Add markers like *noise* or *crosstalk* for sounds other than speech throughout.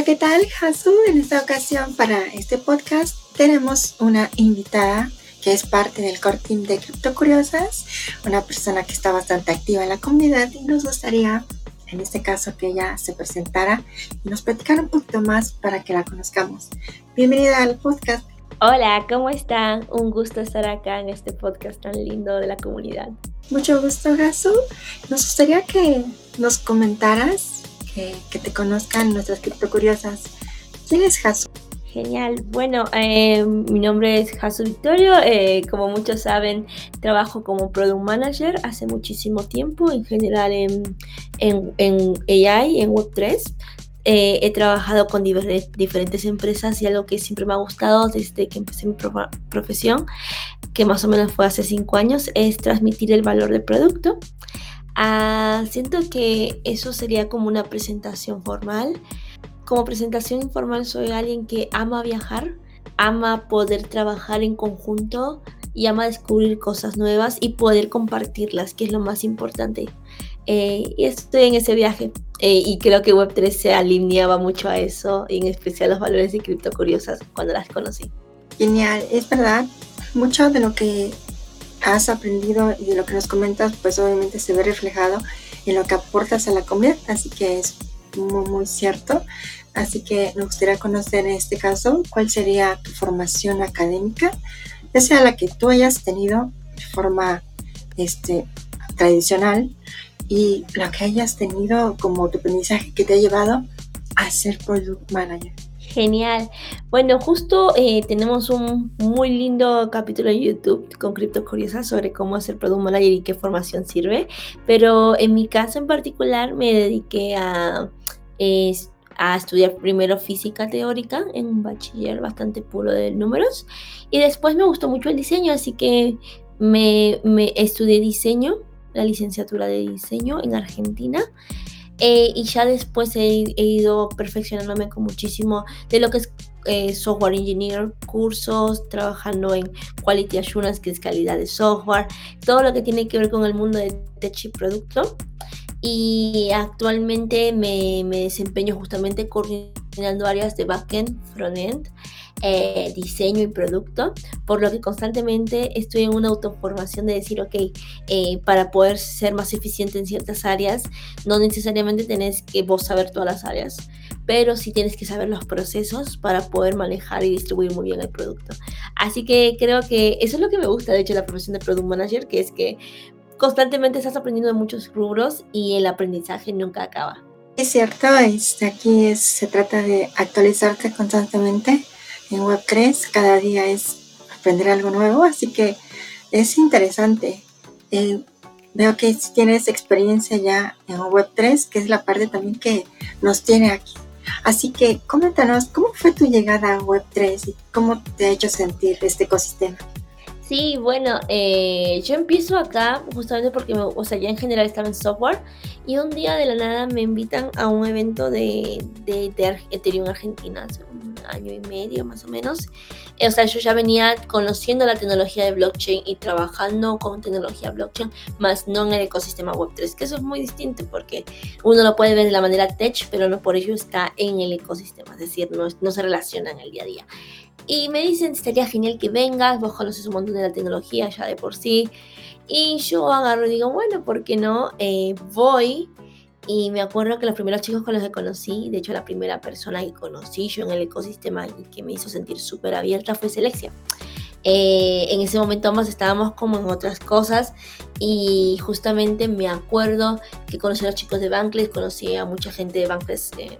Hola, ¿qué tal, Hasu? En esta ocasión para este podcast tenemos una invitada que es parte del core team de Cripto Curiosas, una persona que está bastante activa en la comunidad y nos gustaría, en este caso, que ella se presentara y nos platicara un poquito más para que la conozcamos. Bienvenida al podcast. Hola, ¿cómo están? Un gusto estar acá en este podcast tan lindo de la comunidad. Mucho gusto, Hasu. Nos gustaría que nos comentaras que, te conozcan nuestras criptocuriosas. ¿Quién es Jasu? Genial. Bueno, eh, mi nombre es Jasu Victorio. Eh, como muchos saben, trabajo como Product Manager hace muchísimo tiempo, en general en, en, en AI, en Web3. Eh, he trabajado con diferentes empresas y algo que siempre me ha gustado desde que empecé mi profesión, que más o menos fue hace cinco años, es transmitir el valor del producto. Ah, siento que eso sería como una presentación formal. Como presentación informal soy alguien que ama viajar, ama poder trabajar en conjunto y ama descubrir cosas nuevas y poder compartirlas, que es lo más importante. Eh, y estoy en ese viaje eh, y creo que Web3 se alineaba mucho a eso, en especial los valores de cripto curiosas cuando las conocí. Genial, es verdad, mucho de lo que has aprendido y lo que nos comentas, pues obviamente se ve reflejado en lo que aportas a la comunidad, así que es muy, muy cierto. Así que me gustaría conocer en este caso cuál sería tu formación académica, ya sea la que tú hayas tenido de forma este, tradicional y la que hayas tenido como tu aprendizaje que te ha llevado a ser product manager. Genial. Bueno, justo eh, tenemos un muy lindo capítulo en YouTube con Cripto Curiosa sobre cómo hacer Product Manager y qué formación sirve. Pero en mi caso en particular me dediqué a, a estudiar primero física teórica en un bachiller bastante puro de números. Y después me gustó mucho el diseño, así que me, me estudié diseño, la licenciatura de diseño en Argentina. Eh, y ya después he, ido perfeccionándome con muchísimo de lo que es eh, software engineer, cursos, trabajando en quality assurance, que es calidad de software, todo lo que tiene que ver con el mundo de tech y producto. Y actualmente me, me desempeño justamente coordinando áreas de backend, frontend eh, diseño y producto, por lo que constantemente estoy en una autoformación de decir, ok, eh, para poder ser más eficiente en ciertas áreas, no necesariamente tenés que vos saber todas las áreas, pero sí tienes que saber los procesos para poder manejar y distribuir muy bien el producto. Así que creo que eso es lo que me gusta, de hecho, la profesión de Product Manager, que es que constantemente estás aprendiendo de muchos rubros y el aprendizaje nunca acaba. Es cierto, este, aquí se trata de actualizarte constantemente en Web3 cada día es aprender algo nuevo, así que es interesante. Eh, veo que tienes experiencia ya en Web3, que es la parte también que nos tiene aquí. Así que coméntanos, ¿cómo fue tu llegada a Web3 y cómo te ha hecho sentir este ecosistema? Sí, bueno, eh, yo empiezo acá justamente porque, o sea, ya en general estaba en software y un día de la nada me invitan a un evento de, de, Ethereum Argentina, hace un año y medio más o menos. Eh, o sea, yo ya venía conociendo la tecnología de blockchain y trabajando con tecnología blockchain, más no en el ecosistema Web3, que eso es muy distinto porque uno lo puede ver de la manera tech, pero no por ello está en el ecosistema, es decir, no, no se relaciona en el día a día. Y me dicen, estaría genial que vengas, vos conoces un montón de la tecnología ya de por sí. Y yo agarro y digo, bueno, ¿por qué no? Eh, voy. Y me acuerdo que los primeros chicos con los que conocí, de hecho la primera persona que conocí yo en el ecosistema y que me hizo sentir súper abierta fue Selexia. Eh, en ese momento ambos estábamos como en otras cosas y justamente me acuerdo que conocí a los chicos de Bankless, conocí a mucha gente de Bankless eh,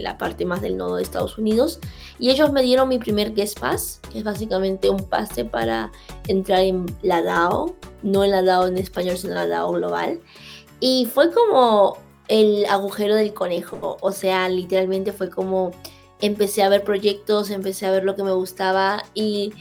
la parte más del nodo de Estados Unidos. Y ellos me dieron mi primer guest pass, que es básicamente un pase para entrar en la DAO, no en la DAO en español, sino en la DAO global. Y fue como el agujero del conejo, o sea, literalmente fue como empecé a ver proyectos, empecé a ver lo que me gustaba y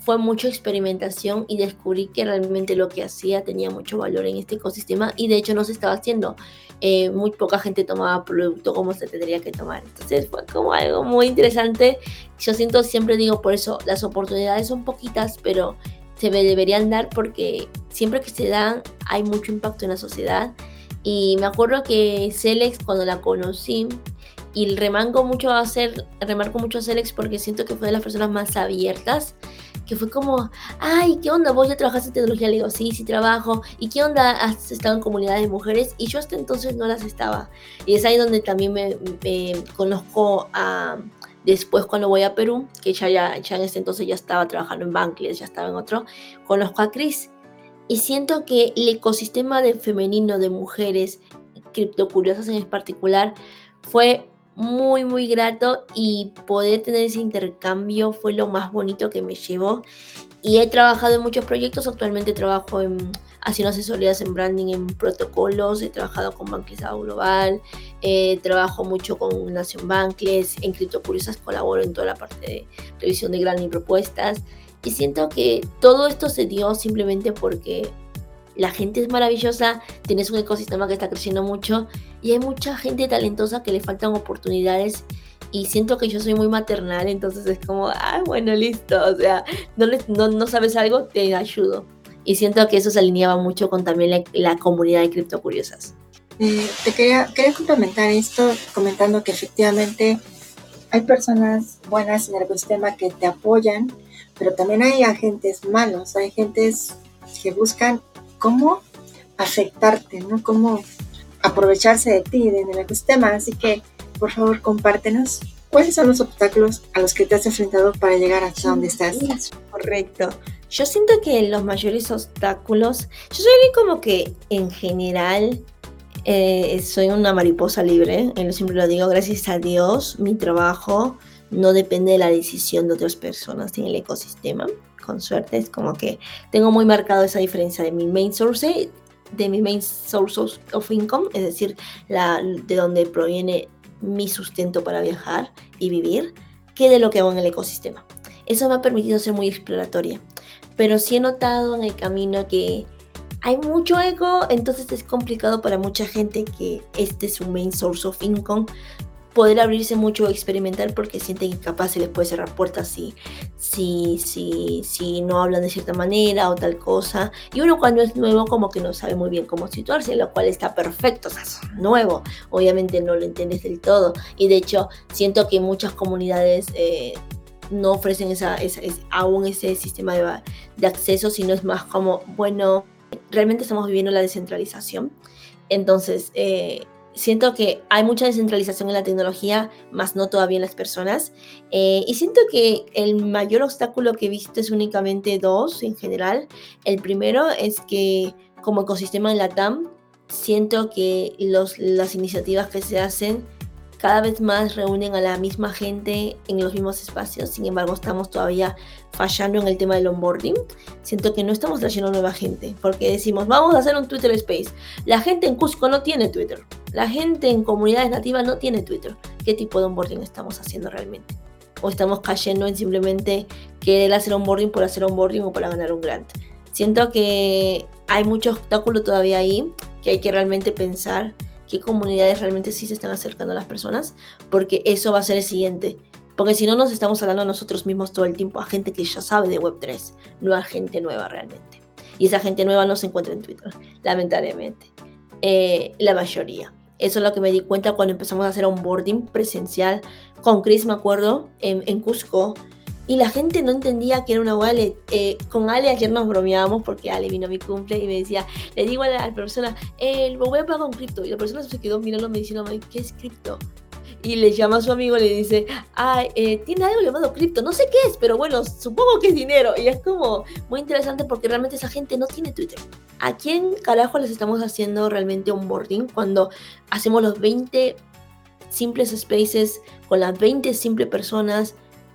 fue mucha experimentación y descubrí que realmente lo que hacía tenía mucho valor en este ecosistema y de hecho no se estaba haciendo. Eh, muy poca gente tomaba producto como se tendría que tomar. Entonces fue como algo muy interesante. Yo siento, siempre digo por eso, las oportunidades son poquitas, pero se me deberían dar porque siempre que se dan hay mucho impacto en la sociedad. Y me acuerdo que Celex, cuando la conocí, y remango mucho a hacer, remarco mucho a Celex porque siento que fue de las personas más abiertas, que fue como, ay, ¿qué onda? ¿Vos ya trabajaste en tecnología? Le digo, sí, sí trabajo. ¿Y qué onda? ¿Has estado en comunidades de mujeres? Y yo hasta entonces no las estaba. Y es ahí donde también me, conozco a después cuando voy a Perú, que ya, ya, ya en ese entonces ya estaba trabajando en Bankless, ya estaba en otro, conozco a Chris. Y siento que el ecosistema de femenino de mujeres criptocuriosas en particular fue muy, muy grato y poder tener ese intercambio fue lo más bonito que me llevó. Y he trabajado en muchos proyectos, actualmente trabajo en, haciendo asesorías en branding, en protocolos, he trabajado con Bankless Global, eh, trabajo mucho con Nación Bankless, en Criptocuriosas colaboro en toda la parte de revisión de grandes propuestas. Y siento que todo esto se dio simplemente porque la gente es maravillosa, tienes un ecosistema que está creciendo mucho y hay mucha gente talentosa que le faltan oportunidades y siento que yo soy muy maternal, entonces es como, ah, bueno, listo, o sea, no, no, sabes algo, te ayudo. Y siento que eso se alineaba mucho con también la, comunidad de criptocuriosas. Eh, te quería, quería complementar esto comentando que efectivamente hay personas buenas en el ecosistema que te apoyan, pero también hay agentes malos, hay agentes que buscan cómo afectarte, ¿no? Cómo aprovecharse de ti, del ecosistema. Así que, por favor, compártenos cuáles son los obstáculos a los que te has enfrentado para llegar hasta donde estás. Correcto. Yo siento que los mayores obstáculos, yo soy como que en general eh, soy una mariposa libre, y siempre lo digo, gracias a Dios, mi trabajo no depende de la decisión de otras personas en el ecosistema con suerte. Es como que tengo muy marcado esa diferencia de mi main source, de mi main source of income, es decir, la, de donde proviene mi sustento para viajar y vivir, que de lo que hago en el ecosistema. Eso me ha permitido ser muy exploratoria. Pero sí he notado en el camino que hay mucho ego, entonces es complicado para mucha gente que este es su main source of income, poder abrirse mucho, experimentar, porque sienten que capaz se les puede cerrar puertas si, si, si, si no hablan de cierta manera o tal cosa. Y uno cuando es nuevo como que no sabe muy bien cómo situarse, lo cual está perfecto, o sea, es nuevo, obviamente no lo entiendes del todo. Y de hecho, siento que muchas comunidades... Eh, no ofrecen esa, aún ese sistema de, de acceso, sino es más como, bueno, realmente estamos viviendo la descentralización. Entonces, eh, siento que hay mucha descentralización en la tecnología, más no todavía en las personas. Eh, y siento que el mayor obstáculo que he visto es únicamente dos en general. El primero es que como ecosistema en la TAM, siento que las iniciativas que se hacen cada vez más reúnen a la misma gente en los mismos espacios. Sin embargo, estamos todavía fallando en el tema del onboarding. Siento que no estamos trayendo nueva gente, porque decimos, vamos a hacer un Twitter Space. La gente en Cusco no tiene Twitter. La gente en comunidades nativas no tiene Twitter. ¿Qué tipo de onboarding estamos haciendo realmente? O estamos cayendo en simplemente querer hacer onboarding por hacer onboarding o para ganar un grant. Siento que hay mucho obstáculo todavía ahí, que hay que realmente pensar qué comunidades realmente sí se están acercando a las personas, porque eso va a ser el siguiente. Porque si no nos estamos hablando a nosotros mismos todo el tiempo, a gente que ya sabe de Web3, no a gente nueva realmente. Y esa gente nueva no se encuentra en Twitter, lamentablemente. Eh, la mayoría. Eso es lo que me di cuenta cuando empezamos a hacer onboarding presencial con Chris, me acuerdo, en, en Cusco y la gente no entendía que era una wallet. Eh, con Ale ayer nos bromeábamos porque Ale vino a mi cumple y me decía, le digo a la, persona, eh, voy a pagar con cripto. Y la persona se quedó mirándome diciendo, ¿qué es cripto? Y le llama a su amigo y le dice, ay, eh, tiene algo llamado cripto, no sé qué es, pero bueno, supongo que es dinero. Y es como muy interesante porque realmente esa gente no tiene Twitter. ¿A quién carajo les estamos haciendo realmente onboarding cuando hacemos los 20 simples spaces con las 20 simples personas?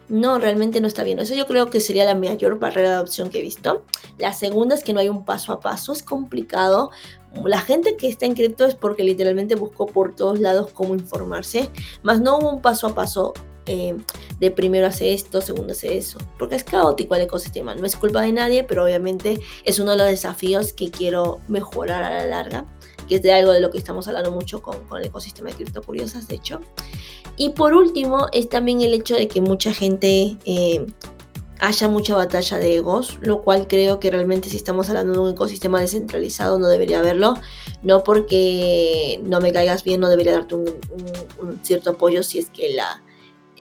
No, realmente no está bien. Eso yo creo que sería la mayor barrera de adopción que he visto. La segunda es que no hay un paso a paso, es complicado. La gente que está en cripto es porque literalmente buscó por todos lados cómo informarse, más no hubo un paso a paso eh, de primero hace esto, segundo hace eso, porque es caótico el ecosistema. No es culpa de nadie, pero obviamente es uno de los desafíos que quiero mejorar a la larga, es de algo de lo que estamos hablando mucho con, con el ecosistema de cripto curiosas, de hecho. Y por último, es también el hecho de que mucha gente eh, haya mucha batalla de egos, lo cual creo que realmente si estamos hablando de un ecosistema descentralizado no debería haberlo. No porque no me caigas bien, no debería darte un, cierto apoyo si es que la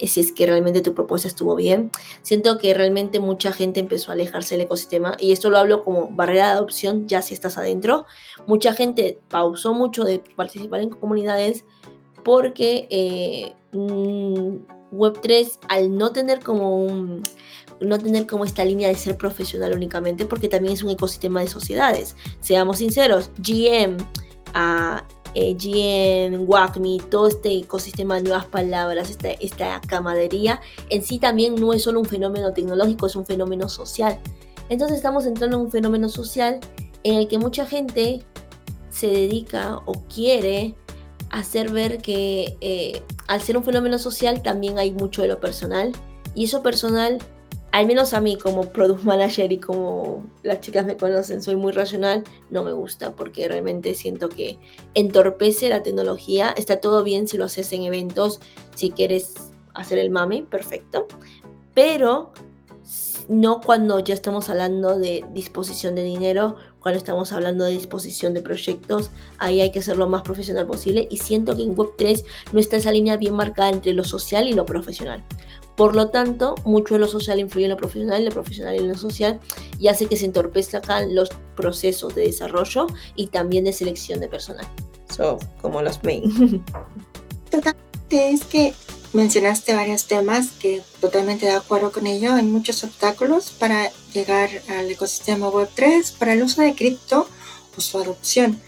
si es que realmente tu propuesta estuvo bien. Siento que realmente mucha gente empezó a alejarse del ecosistema y esto lo hablo como barrera de adopción ya si estás adentro. Mucha gente pausó mucho de participar en comunidades porque eh, mm, Web3 al no tener como un no tener como esta línea de ser profesional únicamente, porque también es un ecosistema de sociedades. Seamos sinceros, GM, uh, eh, GM, WACMI, todo este ecosistema de nuevas palabras, esta, esta camadería, en sí también no es solo un fenómeno tecnológico, es un fenómeno social. Entonces estamos entrando en un fenómeno social en el que mucha gente se dedica o quiere hacer ver que eh, al ser un fenómeno social también hay mucho de lo personal y eso personal al menos a mí como product manager y como las chicas me conocen, soy muy racional, no me gusta porque realmente siento que entorpece la tecnología. Está todo bien si lo haces en eventos, si quieres hacer el mame, perfecto. Pero no cuando ya estamos hablando de disposición de dinero, cuando estamos hablando de disposición de proyectos, ahí hay que ser lo más profesional posible y siento que en Web3 no está esa línea bien marcada entre lo social y lo profesional. Por lo tanto, mucho de lo social influye en lo profesional y lo profesional en lo social y hace que se entorpezcan los procesos de desarrollo y también de selección de personal. So, como los main. *laughs* Totalmente, es que mencionaste varios temas que totalmente de acuerdo con ello. Hay muchos obstáculos para llegar al ecosistema Web3, para el uso de cripto o su adopción.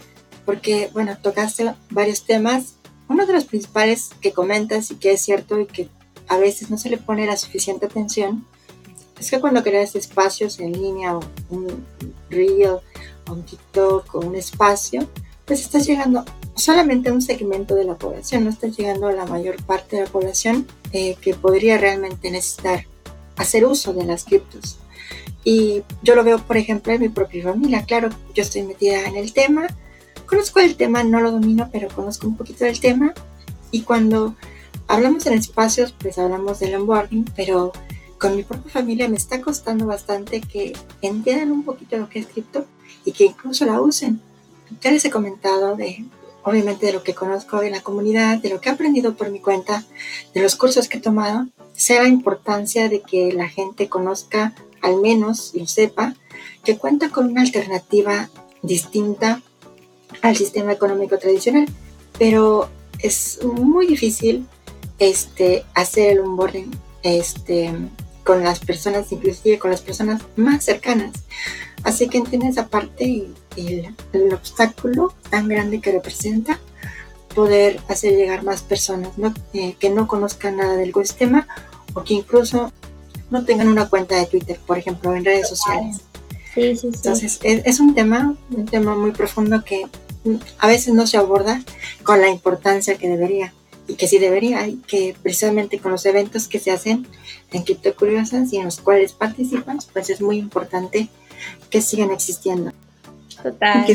Porque, bueno, tocaste varios temas. Uno de los principales que comentas y que es cierto y que a veces no se le pone la suficiente atención, es que cuando creas espacios en línea o un reel o un TikTok o un espacio, pues estás llegando solamente a un segmento de la población, no estás llegando a la mayor parte de la población eh, que podría realmente necesitar hacer uso de las criptos. Y yo lo veo, por ejemplo, en mi propia familia. Claro, yo estoy metida en el tema, conozco el tema, no lo domino, pero conozco un poquito del tema. Y cuando Hablamos en espacios, pues hablamos del onboarding, pero con mi propia familia me está costando bastante que entiendan un poquito lo que es cripto y que incluso la usen. Ya les he comentado de, obviamente, de lo que conozco de la comunidad, de lo que he aprendido por mi cuenta, de los cursos que he tomado, sea la importancia de que la gente conozca, al menos lo sepa, que cuenta con una alternativa distinta al sistema económico tradicional. Pero es muy difícil este, hacer el onboarding este, con las personas, inclusive con las personas más cercanas. Así que entiende esa parte y, el, obstáculo tan grande que representa poder hacer llegar más personas eh, que no conozcan nada del ecosistema o que incluso no tengan una cuenta de Twitter, por ejemplo, en redes sociales. Sí, sí, sí. Entonces, es, es, un tema, un tema muy profundo que a veces no se aborda con la importancia que debería y que sí debería, y que precisamente con los eventos que se hacen en Cripto Curiosas y en los cuales participas, pues es muy importante que sigan existiendo. Total.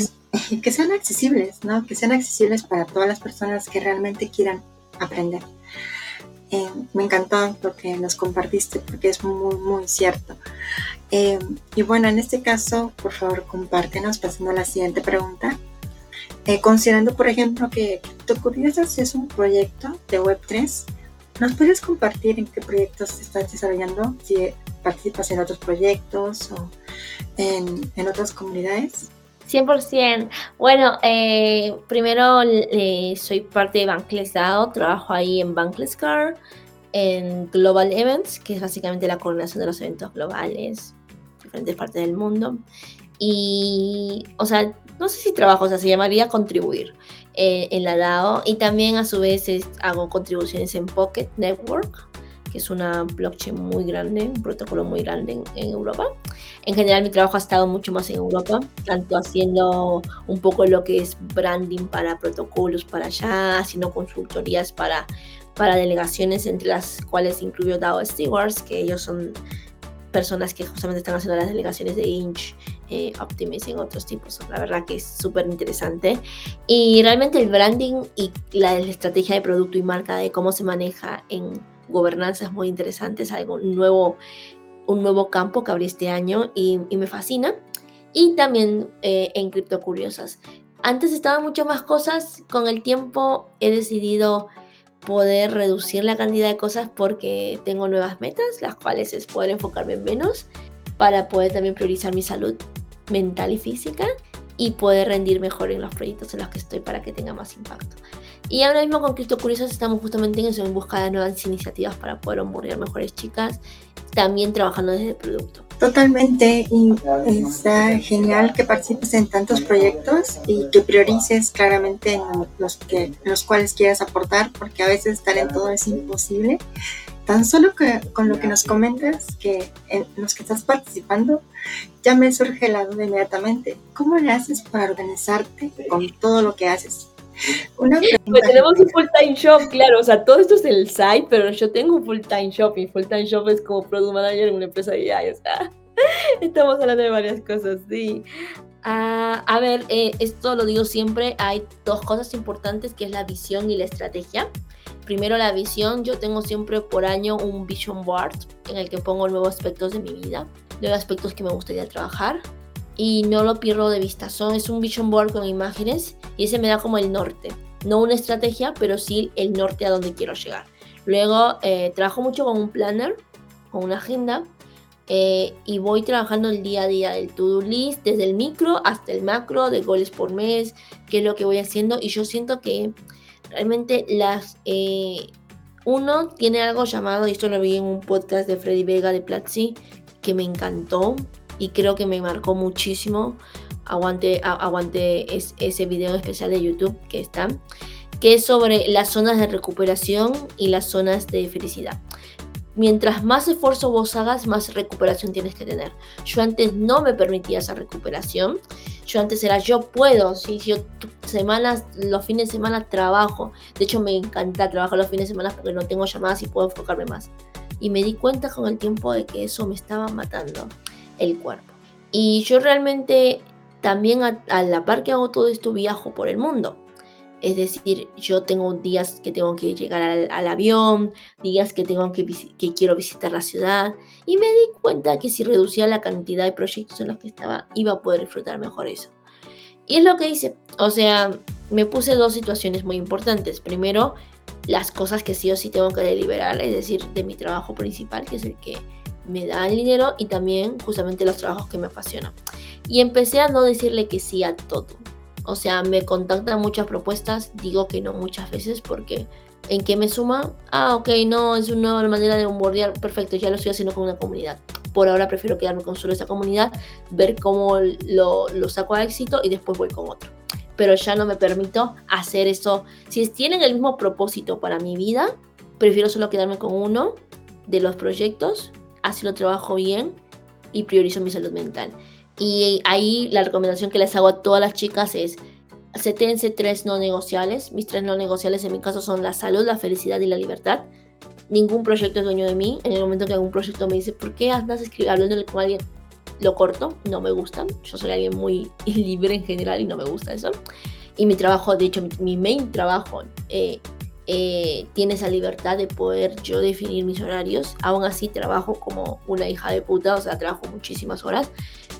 Y que, sean accesibles, ¿no? Que sean accesibles para todas las personas que realmente quieran aprender. Eh, me encantó lo que nos compartiste porque es muy, muy cierto. Eh, y bueno, en este caso, por favor, compártenos pasando a la siguiente pregunta. Eh, considerando, por ejemplo, que Curiosas es un proyecto de Web3, ¿nos puedes compartir en qué proyectos estás desarrollando? Si participas en otros proyectos o en, otras comunidades. 100%. Bueno, eh, primero eh, soy parte de Bankless DAO, trabajo ahí en Bankless Car, en Global Events, que es básicamente la coordinación de los eventos globales, en diferentes partes del mundo. Y, o sea, no sé si trabajo, o sea, se llamaría contribuir eh, en la DAO. Y también a su vez hago contribuciones en Pocket Network, que es una blockchain muy grande, un protocolo muy grande en, Europa. En general mi trabajo ha estado mucho más en Europa, tanto haciendo un poco lo que es branding para protocolos para allá, haciendo consultorías para, para delegaciones, entre las cuales incluyo DAO Stewards, que ellos son personas que justamente están haciendo las delegaciones de Inch, eh, Optimism y otros tipos. La verdad que es súper interesante. Y realmente el branding y la, estrategia de producto y marca de cómo se maneja en gobernanza es muy interesante. Es algo nuevo, un nuevo campo que abrí este año y, me fascina. Y también eh, en Cripto Curiosas. Antes estaban muchas más cosas, con el tiempo he decidido poder reducir la cantidad de cosas porque tengo nuevas metas, las cuales es poder enfocarme en menos para poder también priorizar mi salud mental y física y poder rendir mejor en los proyectos en los que estoy para que tenga más impacto. Y ahora mismo con Cristo Curiosos estamos justamente en eso, en busca de nuevas iniciativas para poder onboardar mejores chicas, también trabajando desde el producto. Totalmente, y está genial que participes en tantos proyectos y que priorices claramente en los, que, los cuales quieras aportar, porque a veces estar en todo es imposible. Tan solo que, con lo que nos comentas, que en los que estás participando, ya me surge la duda inmediatamente. ¿Cómo le haces para organizarte con todo lo que haces? Una pues tenemos un full time shop, claro, o sea, todo esto es el site, pero yo tengo un full time shop y full time shop es como product manager en una empresa de AI, o sea, *laughs* estamos hablando de varias cosas, sí. Ah, a ver, eh, esto lo digo siempre, hay dos cosas importantes que es la visión y la estrategia. Primero la visión, yo tengo siempre por año un vision board en el que pongo nuevos aspectos de mi vida, nuevos aspectos que me gustaría trabajar y no lo pierdo de vista. Son, es un vision board con imágenes y ese me da como el norte. No una estrategia, pero sí el norte a donde quiero llegar. Luego eh, trabajo mucho con un planner, con una agenda eh, y voy trabajando el día a día del to-do list, desde el micro hasta el macro, de goles por mes, qué es lo que voy haciendo y yo siento que realmente las... Eh, uno tiene algo llamado, y esto lo vi en un podcast de Freddy Vega de Platzi, que me encantó, y creo que me marcó muchísimo. Aguante, aguante ese video especial de YouTube que está, que es sobre las zonas de recuperación y las zonas de felicidad. Mientras más esfuerzo vos hagas, más recuperación tienes que tener. Yo antes no me permitía esa recuperación. Yo antes era yo puedo, si yo semanas, los fines de semana trabajo. De hecho me encanta trabajar los fines de semana porque no tengo llamadas y puedo enfocarme más. Y me di cuenta con el tiempo de que eso me estaba matando el cuerpo. Y yo realmente también a, la par que hago todo esto viajo por el mundo. Es decir, yo tengo días que tengo que llegar al, avión, días que tengo que, que quiero visitar la ciudad y me di cuenta que si reducía la cantidad de proyectos en los que estaba iba a poder disfrutar mejor eso. Y es lo que hice. O sea, me puse dos situaciones muy importantes. Primero, las cosas que sí o sí tengo que deliberar, es decir, de mi trabajo principal, que es el que me da el dinero y también justamente los trabajos que me apasionan. Y empecé a no decirle que sí a todo. O sea, me contactan muchas propuestas, digo que no muchas veces porque ¿en qué me suma? Ah, ok, no, es una nueva manera de bombardear, perfecto, ya lo estoy haciendo con una comunidad. Por ahora prefiero quedarme con solo esa comunidad, ver cómo lo, lo saco a éxito y después voy con otro. Pero ya no me permito hacer eso. Si tienen el mismo propósito para mi vida, prefiero solo quedarme con uno de los proyectos así lo trabajo bien y priorizo mi salud mental. Y ahí la recomendación que les hago a todas las chicas es, setense tres no negociables. Mis tres no negociables en mi caso son la salud, la felicidad y la libertad. Ningún proyecto es dueño de mí. En el momento que algún proyecto me dice, ¿por qué andas hablando con alguien? Lo corto, no me gusta. Yo soy alguien muy *laughs* libre en general y no me gusta eso. Y mi trabajo, de hecho, mi, main trabajo eh, eh, tiene esa libertad de poder yo definir mis horarios. Aún así trabajo como una hija de puta, o sea, trabajo muchísimas horas,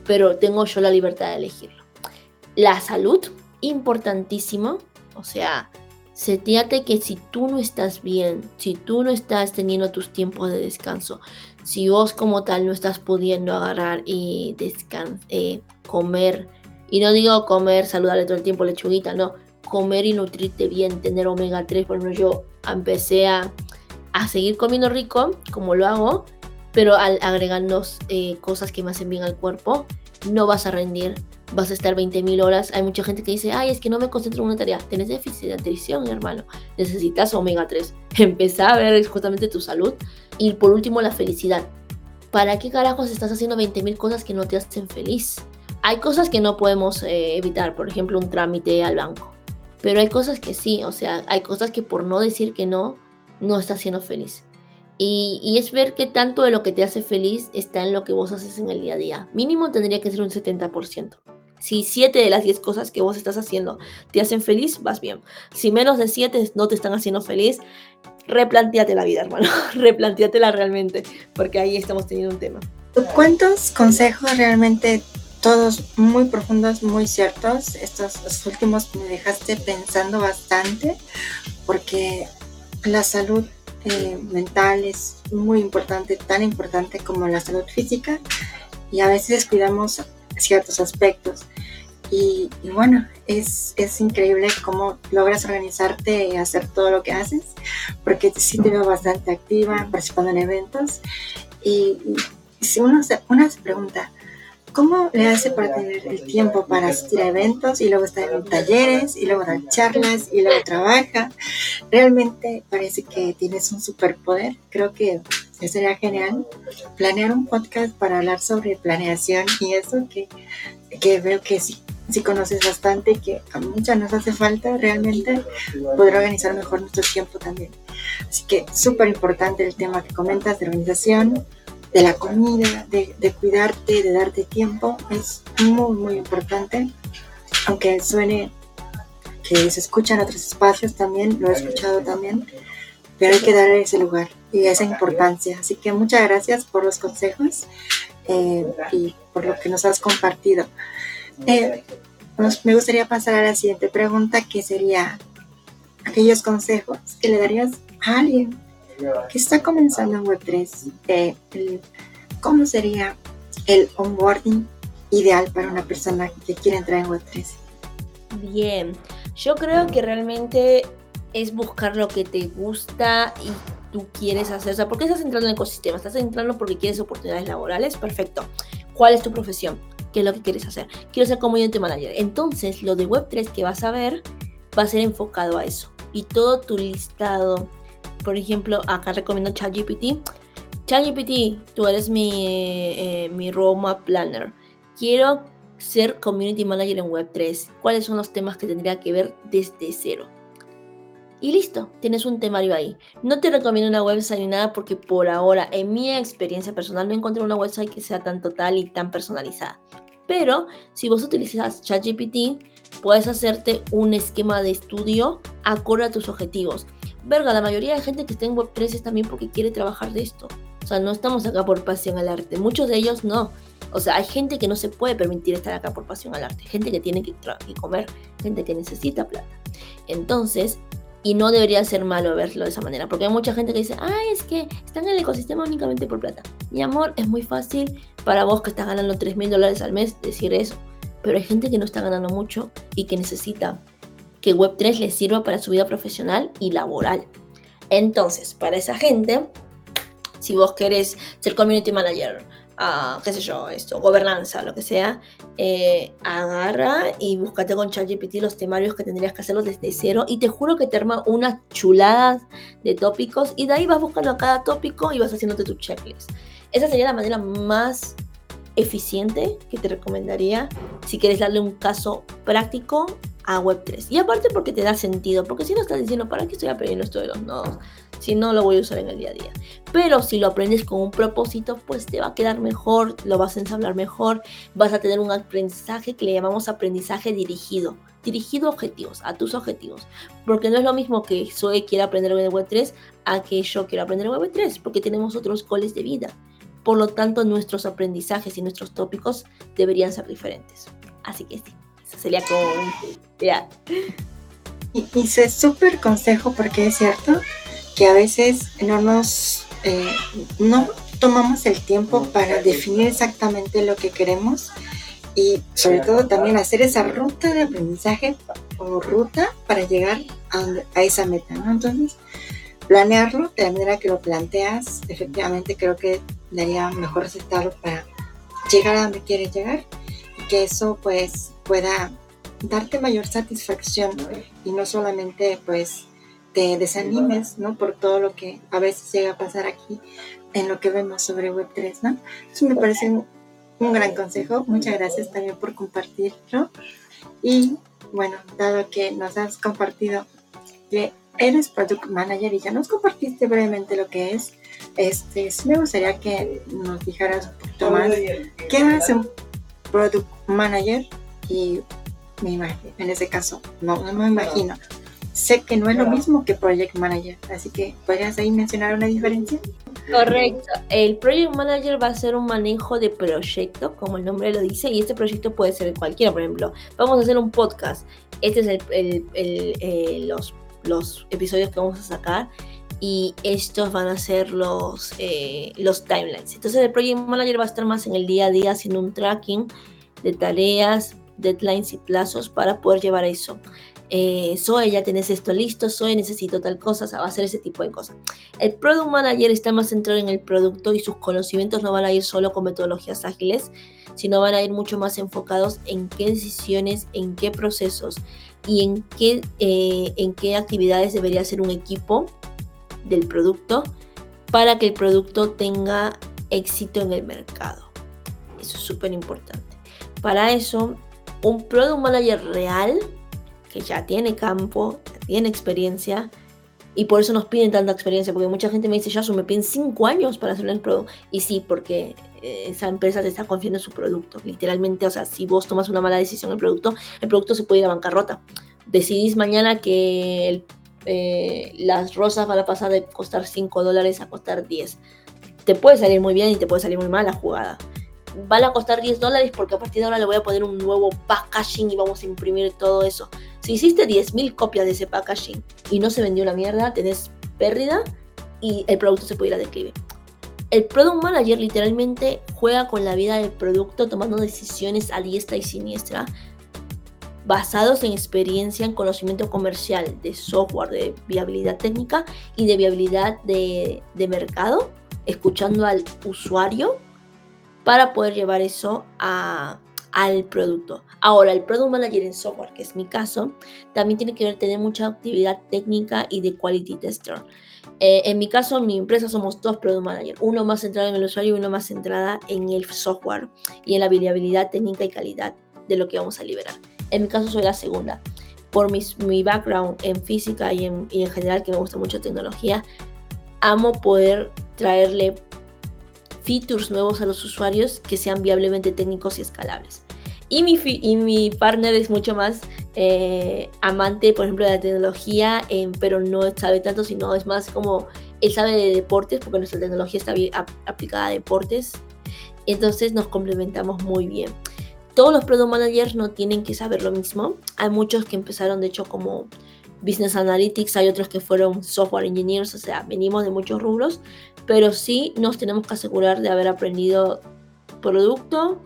pero tengo yo la libertad de elegirlo. La salud, importantísimo, o sea, seteate que si tú no estás bien, si tú no estás teniendo tus tiempos de descanso, si vos como tal no estás pudiendo agarrar y eh, comer, y no digo comer saludable todo el tiempo, lechuguita, no, comer y nutrirte bien, tener omega 3. Por ejemplo, yo empecé a, seguir comiendo rico, como lo hago, pero al agregarnos eh, cosas que me hacen bien al cuerpo, no vas a rendir, vas a estar 20.000 horas. Hay mucha gente que dice, ay, es que no me concentro en una tarea. Tienes déficit de atención, hermano. Necesitas omega 3. *laughs* Empezá a ver justamente tu salud. Y por último, la felicidad. ¿Para qué carajos estás haciendo 20.000 cosas que no te hacen feliz? Hay cosas que no podemos eh, evitar, por ejemplo, un trámite al banco. Pero hay cosas que sí, o sea, hay cosas que por no decir que no, no estás siendo feliz. Y, es ver que tanto de lo que te hace feliz está en lo que vos haces en el día a día. Mínimo tendría que ser un 70%. Si 7 de las 10 cosas que vos estás haciendo te hacen feliz, vas bien. Si menos de 7 no te están haciendo feliz, replanteate la vida, hermano. *laughs* replanteatela realmente, porque ahí estamos teniendo un tema. ¿Cuántos consejos realmente todos muy profundos, muy ciertos. Estos, últimos me dejaste pensando bastante porque la salud eh, mental es muy importante, tan importante como la salud física y a veces cuidamos ciertos aspectos. Y, bueno, es, es, increíble cómo logras organizarte y hacer todo lo que haces, porque sí te veo bastante activa, participando en eventos. Y, si uno se, uno se pregunta, ¿Cómo le hace para tener el tiempo para asistir a eventos y luego estar en talleres y luego dar charlas y luego trabaja? Realmente parece que tienes un superpoder. Creo que sería genial planear un podcast para hablar sobre planeación y eso que, que veo que sí, sí conoces bastante, que a muchas nos hace falta realmente poder organizar mejor nuestro tiempo también. Así que súper importante el tema que comentas de organización de la comida, de, cuidarte, de darte tiempo, es muy, muy importante. Aunque suene que se escucha en otros espacios también, lo he escuchado también, pero hay que darle ese lugar y esa importancia. Así que muchas gracias por los consejos eh, y por lo que nos has compartido. Eh, me gustaría pasar a la siguiente pregunta, que sería aquellos consejos que le darías a alguien que está comenzando en Web3, eh, ¿cómo sería el onboarding ideal para una persona que quiere entrar en Web3? Bien, yo creo que realmente es buscar lo que te gusta y tú quieres hacer. O sea, ¿por qué estás entrando en el ecosistema? ¿Estás entrando porque quieres oportunidades laborales? Perfecto. ¿Cuál es tu profesión? ¿Qué es lo que quieres hacer? Quiero ser community manager. Entonces, lo de Web3 que vas a ver va a ser enfocado a eso. Y todo tu listado por ejemplo, acá recomiendo ChatGPT. ChatGPT, tú eres mi, eh, mi roadmap planner. Quiero ser community manager en Web3. ¿Cuáles son los temas que tendría que ver desde cero? Y listo, tienes un temario ahí. No te recomiendo una website ni nada porque por ahora, en mi experiencia personal, no encontré una website que sea tan total y tan personalizada. Pero si vos utilizas ChatGPT, puedes hacerte un esquema de estudio acorde a tus objetivos verga, la mayoría de gente que está en Web3 es también porque quiere trabajar de esto. O sea, no estamos acá por pasión al arte. Muchos de ellos no. O sea, hay gente que no se puede permitir estar acá por pasión al arte. Gente que tiene que, que comer, gente que necesita plata. Entonces, y no debería ser malo verlo de esa manera, porque hay mucha gente que dice, ay, es que están en el ecosistema únicamente por plata. Mi amor, es muy fácil para vos que estás ganando 3 mil dólares al mes decir eso, pero hay gente que no está ganando mucho y que necesita que Web3 les sirva para su vida profesional y laboral. Entonces, para esa gente, si vos querés ser community manager, uh, qué sé yo, esto, gobernanza, lo que sea, eh, agarra y búscate con ChatGPT los temarios que tendrías que hacerlos desde cero y te juro que te arma unas chuladas de tópicos y de ahí vas buscando cada tópico y vas haciéndote tu checklist. Esa sería la manera más eficiente que te recomendaría si quieres darle un caso práctico a Web3. Y aparte porque te da sentido, porque si no estás diciendo, ¿para qué estoy aprendiendo esto de los nodos? Si no lo voy a usar en el día a día. Pero si lo aprendes con un propósito, pues te va a quedar mejor, lo vas a ensamblar mejor, vas a tener un aprendizaje que le llamamos aprendizaje dirigido. Dirigido a objetivos, a tus objetivos. Porque no es lo mismo que soy quiera aprender Web3 a que yo quiero aprender Web3, porque tenemos otros goles de vida. Por lo tanto, nuestros aprendizajes y nuestros tópicos deberían ser diferentes. Así que sí sería como... Ya. Y, hice súper consejo porque es cierto que a veces no nos... Eh, no tomamos el tiempo para definir exactamente lo que queremos y sobre todo también hacer esa ruta de aprendizaje o ruta para llegar a, esa meta, ¿no? Entonces, planearlo de la manera que lo planteas, efectivamente creo que daría mejor resultado para llegar a donde quieres llegar y que eso pues pueda darte mayor satisfacción y no solamente pues te desanimes, ¿no? Por todo lo que a veces llega a pasar aquí en lo que vemos sobre Web3, ¿no? Eso me parece un, gran consejo. Muchas gracias también por compartirlo. Y bueno, dado que nos has compartido que eres Product Manager y ya nos compartiste brevemente lo que es, este, sí me gustaría que nos dijeras un poquito más qué hace un Product Manager y me imagino, en ese caso, no, no me imagino. Sé que no es lo mismo que Project Manager, así que ¿podrías ahí mencionar una diferencia? Correcto. El Project Manager va a ser un manejo de proyecto, como el nombre lo dice, y este proyecto puede ser cualquiera. Por ejemplo, vamos a hacer un podcast. Este es el, eh, los, los episodios que vamos a sacar y estos van a ser los, eh, los timelines. Entonces el Project Manager va a estar más en el día a día haciendo un tracking de tareas, deadlines y plazos para poder llevar eso eh, Zoe, ya tenés esto listo, Zoe, necesito tal cosa, o sea, va a hacer ese tipo de cosas. El Product Manager está más centrado en el producto y sus conocimientos no van a ir solo con metodologías ágiles, sino van a ir mucho más enfocados en qué decisiones, en qué procesos y en qué, eh, en qué actividades debería hacer un equipo del producto para que el producto tenga éxito en el mercado. Eso es súper importante. Para eso, un Product Manager real que ya tiene campo, tiene experiencia, y por eso nos piden tanta experiencia, porque mucha gente me dice, ya me piden 5 años para hacer el producto. Y sí, porque eh, esa empresa te está confiando en su producto. Literalmente, o sea, si vos tomas una mala decisión en el producto, el producto se puede ir a bancarrota. Decidís mañana que eh, las rosas van a pasar de costar 5 dólares a costar 10. Te puede salir muy bien y te puede salir muy mal la jugada van a costar 10 dólares porque a partir de ahora le voy a poner un nuevo packaging y vamos a imprimir todo eso. Si hiciste 10.000 copias de ese packaging y no se vendió la mierda, tenés pérdida y el producto se puede ir a declive. El Product Manager literalmente juega con la vida del producto tomando decisiones a diestra y siniestra basados en experiencia, en conocimiento comercial de software, de viabilidad técnica y de viabilidad de, de mercado, escuchando al usuario para poder llevar eso al producto. Ahora, el Product Manager en software, que es mi caso, también tiene que ver tener mucha actividad técnica y de quality tester. Eh, en mi caso, en mi empresa somos dos Product Manager, uno más centrado en el usuario y uno más centrada en el software y en la viabilidad técnica y calidad de lo que vamos a liberar. En mi caso soy la segunda. Por mi background en física y en, y en general, que me gusta mucho tecnología, amo poder traerle features nuevos a los usuarios que sean viablemente técnicos y escalables. Y mi, y mi partner es mucho más eh, amante, por ejemplo, de la tecnología, pero no sabe tanto, sino es más como él sabe de deportes, porque nuestra tecnología está bien aplicada a deportes. Entonces nos complementamos muy bien. Todos los product managers no tienen que saber lo mismo. Hay muchos que empezaron, de hecho, como business analytics, hay otros que fueron software engineers, o sea, venimos de muchos rubros, pero sí nos tenemos que asegurar de haber aprendido producto,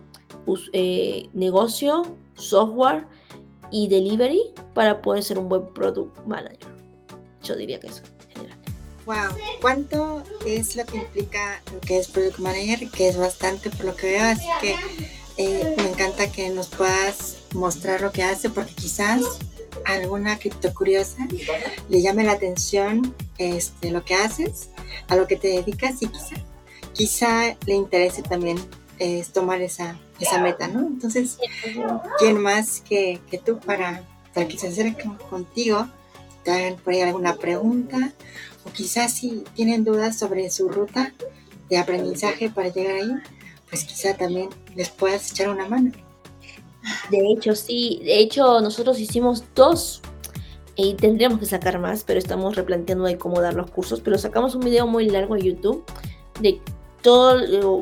eh, negocio, software y delivery para poder ser un buen product manager. Yo diría que eso en general. Wow, ¿cuánto es lo que implica lo que es product manager? Que es bastante por lo que veo, así que eh, me encanta que nos puedas mostrar lo que hace porque quizás alguna cripto curiosa le llame la atención este, lo que haces, a lo que te dedicas y quizá, quizá le interese también es tomar esa, esa meta, ¿no? Entonces, ¿quién más que, que tú para, para que se acerquen contigo, te hagan por ahí alguna pregunta o quizás si tienen dudas sobre su ruta de aprendizaje para llegar ahí, pues quizá también les puedas echar una mano. De hecho, sí. De hecho, nosotros hicimos dos y tendríamos que sacar más, pero estamos replanteando de cómo dar los cursos. Pero sacamos un video muy largo en YouTube de todo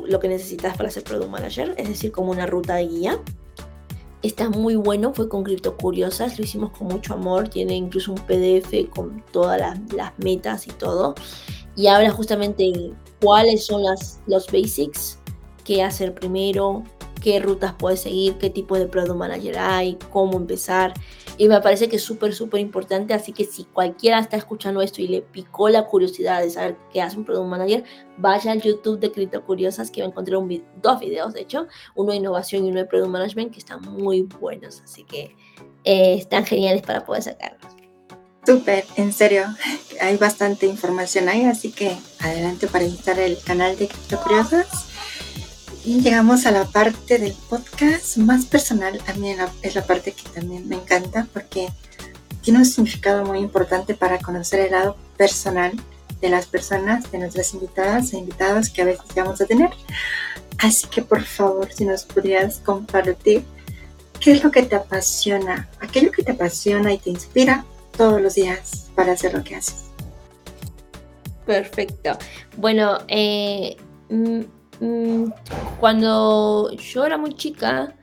lo, que necesitas para ser Product Manager, es decir, como una ruta de guía. Está muy bueno, fue con Cripto Curiosas, lo hicimos con mucho amor, tiene incluso un PDF con todas las, metas y todo. Y habla justamente cuáles son las, los basics, qué hacer primero, qué rutas puedes seguir, qué tipo de product manager hay, cómo empezar. Y me parece que es súper, súper importante. Así que si cualquiera está escuchando esto y le picó la curiosidad de saber qué hace un product manager, vaya al YouTube de Cripto Curiosas que va a encontrar un dos videos, de hecho, uno de innovación y uno de product management que están muy buenos. Así que eh, están geniales para poder sacarlos. Súper, en serio, *laughs* hay bastante información ahí, así que adelante para visitar el canal de Cripto Curiosas y llegamos a la parte del podcast más personal. A mí es la parte que también me encanta porque tiene un significado muy importante para conocer el lado personal de las personas, de nuestras invitadas e invitados que a veces vamos a tener. Así que por favor, si nos pudieras compartir qué es lo que te apasiona, aquello que te apasiona y te inspira todos los días para hacer lo que haces. Perfecto. Bueno, eh, mm, cuando yo era muy chica,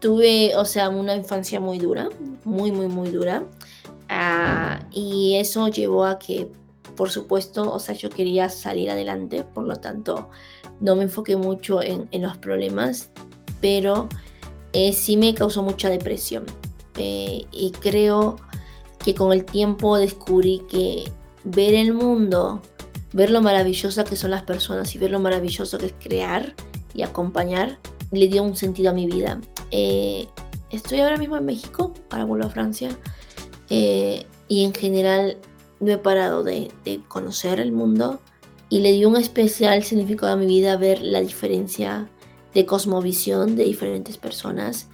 tuve, o sea, una infancia muy dura, muy, muy, muy dura. Ah, y eso llevó a que, por supuesto, o sea, yo quería salir adelante, por lo tanto, no me enfoqué mucho en, en los problemas, pero eh, sí me causó mucha depresión. Eh, y creo que con el tiempo descubrí que ver el mundo, ver lo maravillosa que son las personas y ver lo maravilloso que es crear y acompañar, le dio un sentido a mi vida. Eh, estoy ahora mismo en México, para vuelvo a Francia, y en general no he parado de, de conocer el mundo y le dio un especial significado a mi vida ver la diferencia de cosmovisión de diferentes personas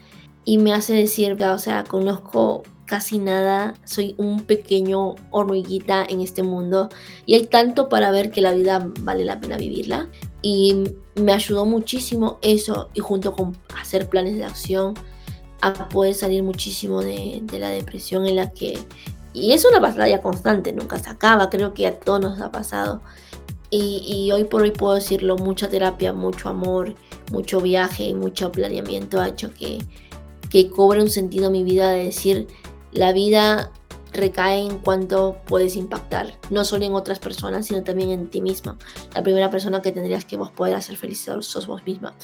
y me hace decir, o sea, conozco casi nada, soy un pequeño hormiguita en este mundo y hay tanto para ver que la vida vale la pena vivirla. Y me ayudó muchísimo eso y junto con hacer planes de acción a poder salir muchísimo de, de la depresión en la que y es una batalla constante, nunca se acaba, creo que a todos nos ha pasado. Y, hoy por hoy puedo decirlo, mucha terapia, mucho amor, mucho viaje y mucho planeamiento ha hecho que, que cobre un sentido mi vida de decir, la vida recae en cuanto puedes impactar, no solo en otras personas, sino también en ti misma. La primera persona que tendrías que vos poder hacer feliz sos vos misma.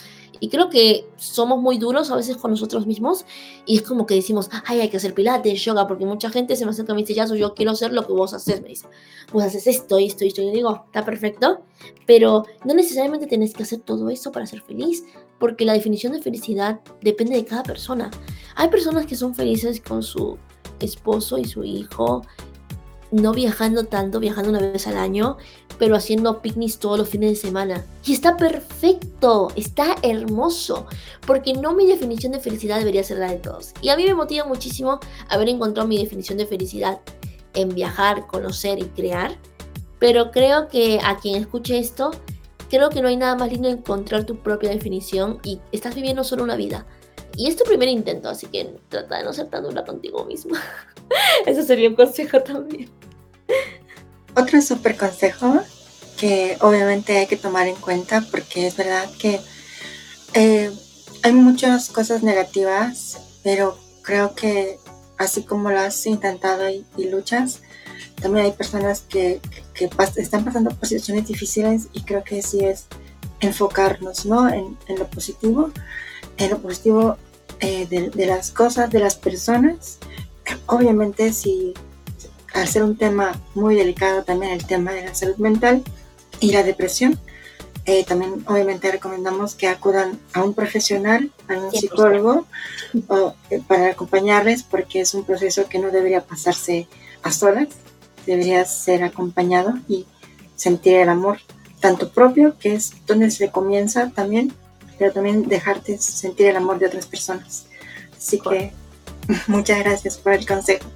Y creo que somos muy duros a veces con nosotros mismos y es como que decimos, ay, hay que hacer pilates, yoga, porque mucha gente se me acerca y me dice, yo quiero hacer lo que vos haces, me dice, vos haces esto esto esto. Y yo digo, está perfecto, pero no necesariamente tenés que hacer todo eso para ser feliz, porque la definición de felicidad depende de cada persona. Hay personas que son felices con su esposo y su hijo, no viajando tanto, viajando una vez al año, pero haciendo picnics todos los fines de semana. Y está perfecto, está hermoso, porque no mi definición de felicidad debería ser la de todos. Y a mí me motiva muchísimo haber encontrado mi definición de felicidad en viajar, conocer y crear. Pero creo que a quien escuche esto, creo que no hay nada más lindo encontrar tu propia definición y estás viviendo solo una vida. Y es tu primer intento, así que trata de no ser tan dura contigo mismo. *laughs* Eso sería un consejo también. Otro súper consejo que obviamente hay que tomar en cuenta porque es verdad que eh, hay muchas cosas negativas, pero creo que así como lo has intentado y, luchas, también hay personas que, están pasando por situaciones difíciles y creo que sí es enfocarnos ¿no? en, lo positivo, en lo positivo eh, de, de, las cosas, de las personas. Obviamente si al ser un tema muy delicado también el tema de la salud mental y la depresión, eh, también obviamente recomendamos que acudan a un profesional, a un psicólogo, o, eh, para acompañarles porque es un proceso que no debería pasarse a solas, debería ser acompañado y sentir el amor, tanto propio, que es donde se comienza también, pero también dejarte sentir el amor de otras personas. Así que *laughs* muchas gracias por el consejo.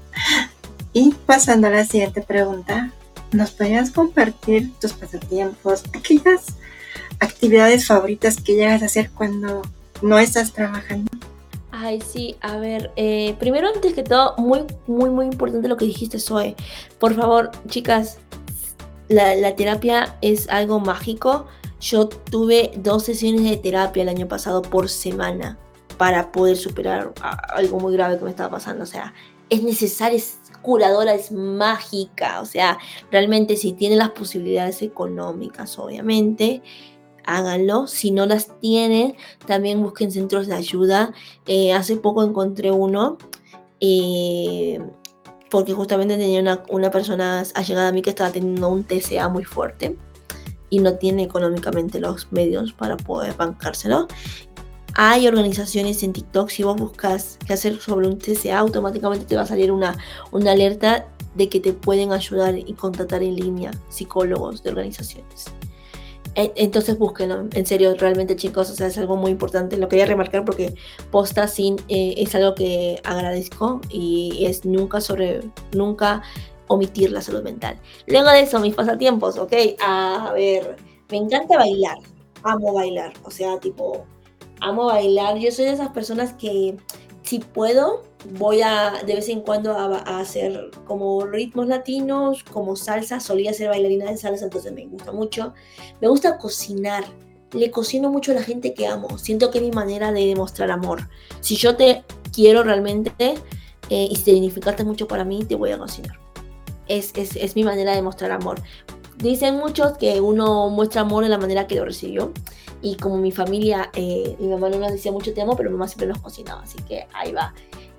Y pasando a la siguiente pregunta, ¿nos podrías compartir tus pasatiempos, aquellas actividades favoritas que llegas a hacer cuando no estás trabajando? Ay, sí, a ver, eh, primero antes que todo, muy, muy, muy importante lo que dijiste, Zoe. Por favor, chicas, la, la terapia es algo mágico. Yo tuve dos sesiones de terapia el año pasado por semana para poder superar algo muy grave que me estaba pasando. O sea, es necesario, curadora es mágica, o sea, realmente si tienen las posibilidades económicas, obviamente, háganlo. Si no las tienen, también busquen centros de ayuda. Eh, hace poco encontré uno, eh, porque justamente tenía una, una persona allegada a mí que estaba teniendo un TCA muy fuerte y no tiene económicamente los medios para poder bancárselo. Hay organizaciones en TikTok, si vos buscas qué hacer sobre un TCA, automáticamente te va a salir una, una alerta de que te pueden ayudar y contratar en línea psicólogos de organizaciones. Entonces búsquenlo, en serio, realmente chicos, o sea, es algo muy importante. Lo quería remarcar porque posta sin eh, es algo que agradezco y es nunca sobre, nunca omitir la salud mental. Luego de eso, mis pasatiempos, ok, a ver, me encanta bailar, amo bailar, o sea, tipo, amo bailar. Yo soy de esas personas que si puedo, voy a de vez en cuando a, a, hacer como ritmos latinos, como salsa, solía ser bailarina de salsa, entonces me gusta mucho. Me gusta cocinar, le cocino mucho a la gente que amo, siento que es mi manera de demostrar amor. Si yo te quiero realmente eh, y significaste mucho para mí, te voy a cocinar. Es, es, es mi manera de mostrar amor. Dicen muchos que uno muestra amor en la manera que lo recibió. Y como mi familia, eh, mi mamá no nos decía mucho te pero mi mamá siempre nos cocinaba. Así que ahí va.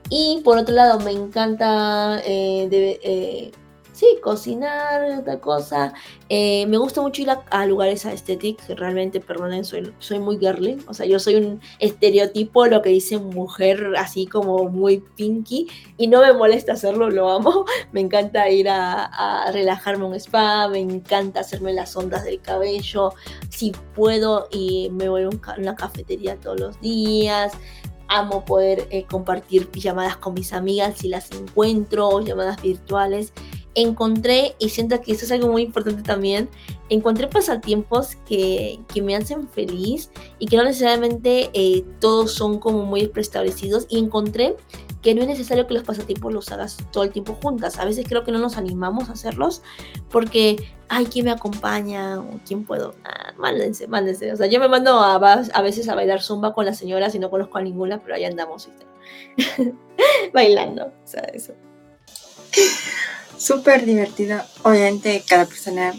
Y por otro lado, me encanta eh, de, eh, sí, cocinar, otra cosa. Eh, me gusta mucho ir a, lugares aesthetic, realmente, perdonen, soy, soy muy girly, o sea, yo soy un estereotipo, lo que dice mujer, así como muy pinky, y no me molesta hacerlo, lo amo. *laughs* Me encanta ir a, relajarme en un spa, me encanta hacerme las ondas del cabello, si puedo, y me voy a una cafetería todos los días amo poder eh, compartir llamadas con mis amigas si las encuentro, llamadas virtuales encontré, y siento que eso es algo muy importante también, encontré pasatiempos que, que me hacen feliz y que no necesariamente eh, todos son como muy preestablecidos y encontré que no es necesario que los pasatiempos los hagas todo el tiempo juntas. A veces creo que no nos animamos a hacerlos porque, ay, ¿quién me acompaña? ¿Quién puedo? Ah, mándense, mándense. O sea, yo me mando a, a veces a bailar zumba con las señoras y no conozco a ninguna, pero ahí andamos *laughs* bailando. O sea, eso súper divertido. Obviamente cada persona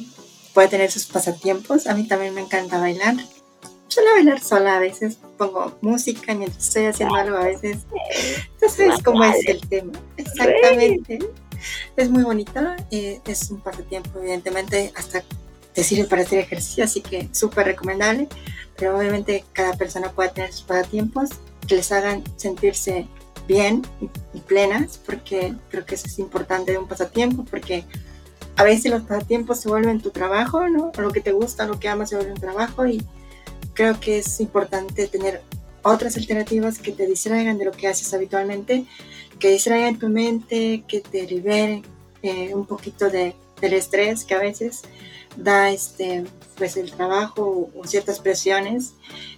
puede tener sus pasatiempos. A mí también me encanta bailar. Suelo bailar sola a veces, pongo música mientras estoy haciendo algo a veces. Entonces, como es el tema. Exactamente. Es muy bonito, eh, es un pasatiempo, evidentemente, hasta te sirve para hacer ejercicio, así que súper recomendable. Pero obviamente cada persona puede tener sus pasatiempos que les hagan sentirse bien y, plenas, porque creo que eso es importante de un pasatiempo, porque a veces los pasatiempos se vuelven tu trabajo, ¿no? O lo que te gusta, lo que amas se vuelve un trabajo y creo que es importante tener otras alternativas que te distraigan de lo que haces habitualmente, que distraigan tu mente, que te liberen eh, un poquito de, del estrés que a veces da este pues el trabajo o, ciertas presiones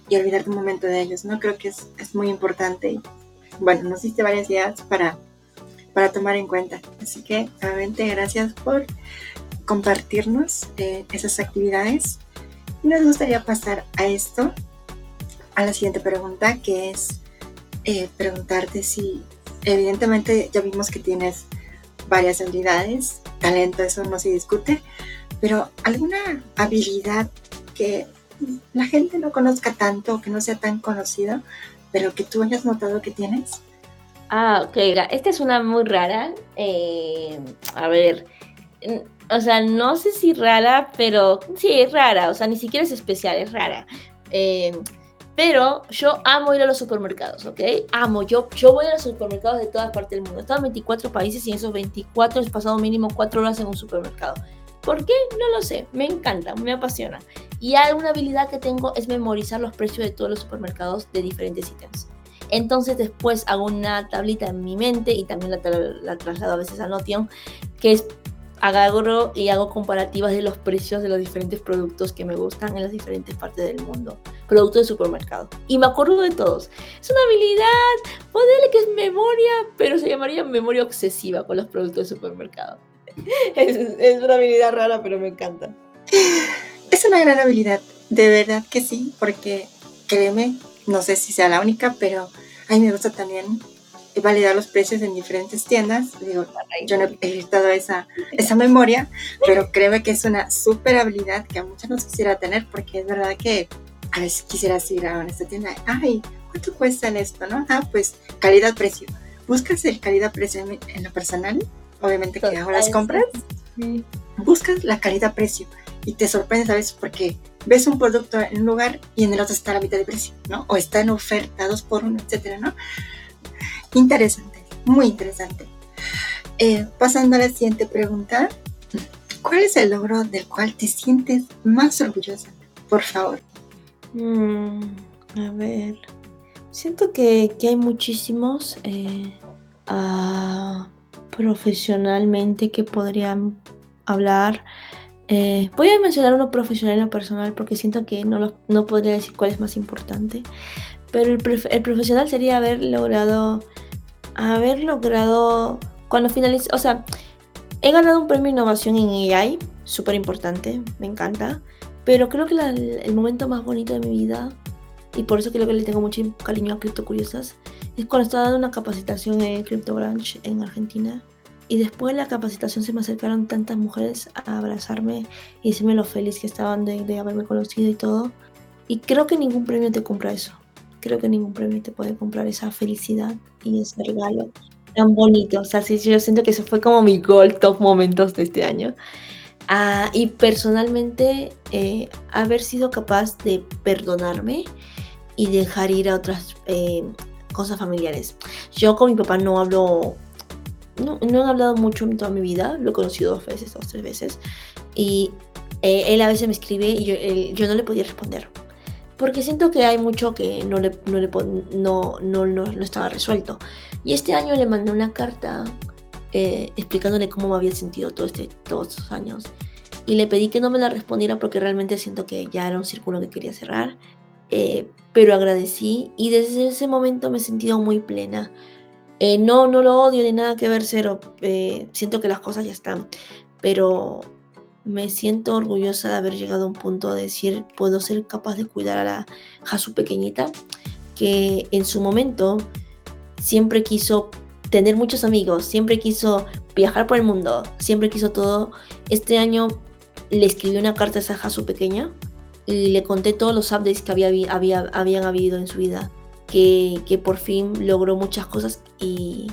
y olvidarte un momento de ellos, ¿no? Creo que es, es muy importante bueno, nos diste varias ideas para, para tomar en cuenta. Así que nuevamente gracias por compartirnos eh, esas actividades. Y nos gustaría pasar a esto, a la siguiente pregunta, que es eh, preguntarte si, evidentemente ya vimos que tienes varias habilidades, talento, eso no se discute, pero alguna habilidad que la gente no conozca tanto, que no sea tan conocido, pero que tú hayas notado que tienes. Ah, ok, esta es una muy rara. Eh, a ver, o sea, no sé si rara, pero sí, es rara, o sea, ni siquiera es especial, es rara. Eh, pero yo amo ir a los supermercados, ¿ok? Amo, yo, yo voy a los supermercados de todas partes del mundo. He en 24 países y en esos 24 he pasado mínimo 4 horas en un supermercado. ¿Por qué? No lo sé, me encanta, me apasiona. Y alguna habilidad que tengo es memorizar los precios de todos los supermercados de diferentes ítems. Entonces después hago una tablita en mi mente y también la, traslado a veces a Notion, que es agarro y hago comparativas de los precios de los diferentes productos que me gustan en las diferentes partes del mundo. Productos de supermercado. Y me acuerdo de todos. Es una habilidad, ponerle que es memoria, pero se llamaría memoria obsesiva con los productos de supermercado. *laughs* es, una habilidad rara, pero me encanta. Es una gran habilidad, de verdad que sí, porque créeme, no sé si sea la única, pero a mí me gusta también validar los precios en diferentes tiendas. Digo, yo no he ejercitado esa, esa memoria, pero créeme que es una súper habilidad que a muchos nos quisiera tener, porque es verdad que a veces quisieras ir a esta tienda, ay, ¿cuánto cuesta esto? ¿no? Ah, pues calidad-precio. Buscas el calidad-precio en lo personal obviamente que ahora las compras, buscas la calidad-precio y te sorprendes a veces porque ves un producto en un lugar y en el otro está a la mitad de precio, ¿no? O está en oferta, dos por uno, etcétera, ¿no? Interesante, muy interesante. Eh, pasando a la siguiente pregunta, ¿cuál es el logro del cual te sientes más orgullosa? Por favor. Mm, a ver, siento que, hay muchísimos. Eh, profesionalmente que podrían hablar. Eh, voy a mencionar uno profesional y uno personal porque siento que no, no podría decir cuál es más importante. Pero el, el, profesional sería haber logrado haber logrado, cuando finalice, o sea, he ganado un premio de innovación en AI, súper importante, me encanta, pero creo que el momento más bonito de mi vida, y por eso creo que le tengo mucho cariño a Crypto Curiosas, es cuando estaba dando una capacitación en Crypto Branch en Argentina. Y después de la capacitación se me acercaron tantas mujeres a abrazarme y decirme lo feliz que estaban de, de haberme conocido y todo. Y creo que ningún premio te compra eso creo que ningún premio te puede comprar esa felicidad y ese regalo tan bonito. O sea, sí, yo siento que eso fue como mi goal top momentos de este año. Ah, y personalmente, eh, haber sido capaz de perdonarme y dejar ir a otras eh, cosas familiares. Yo con mi papá no hablo, no, no, he hablado mucho en toda mi vida, lo he conocido dos veces, dos, tres veces. Y eh, él a veces me escribe y yo, yo no le podía responder porque siento que hay mucho que no, le, no, le, no, no, no, estaba resuelto. Y este año le mandé una carta eh, explicándole cómo me había sentido todo este, todos estos años. Y le pedí que no me la respondiera porque realmente siento que ya era un círculo que quería cerrar. Eh, pero agradecí y desde ese momento me he sentido muy plena. Eh, no, no lo odio ni nada que ver, cero. siento que las cosas ya están. Pero me siento orgullosa de haber llegado a un punto de decir, puedo ser capaz de cuidar a la Jasu pequeñita, que en su momento siempre quiso tener muchos amigos, siempre quiso viajar por el mundo, siempre quiso todo. Este año le escribí una carta a esa Jasu pequeña y le conté todos los updates que había, había, habían habido en su vida, que, por fin logró muchas cosas y,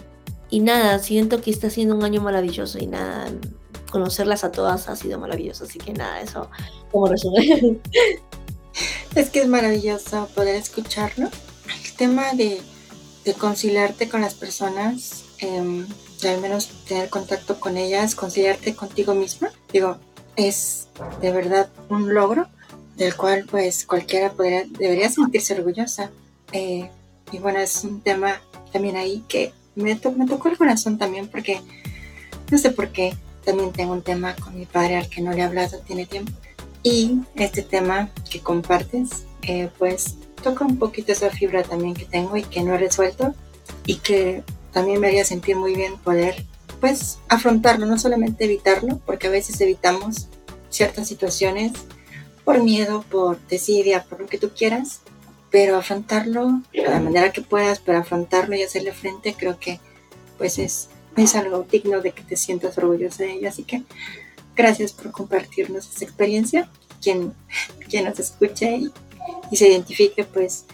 nada, siento que está siendo un año maravilloso y nada, conocerlas a todas ha sido maravilloso. Así que nada, eso como resumen. *laughs* Es que es maravilloso poder escucharlo. El tema de, de conciliarte con las personas, eh, al menos tener contacto con ellas, conciliarte contigo misma, digo, es de verdad un logro del cual pues cualquiera podría, debería sentirse orgullosa. Eh, y bueno, es un tema también ahí que me, me tocó el corazón también porque no sé por qué también tengo un tema con mi padre al que no le he hablado, tiene tiempo. Y este tema que compartes, eh, pues toca un poquito esa fibra también que tengo y que no he resuelto y que también me haría sentir muy bien poder pues afrontarlo, no solamente evitarlo, porque a veces evitamos ciertas situaciones por miedo, por desidia, por lo que tú quieras, pero afrontarlo de la manera que puedas, pero afrontarlo y hacerle frente, creo que pues es es algo digno de que te sientas orgullosa de ella. Así que gracias por compartirnos esa experiencia. Quien, *laughs* quien nos escuche y, se identifique, pues,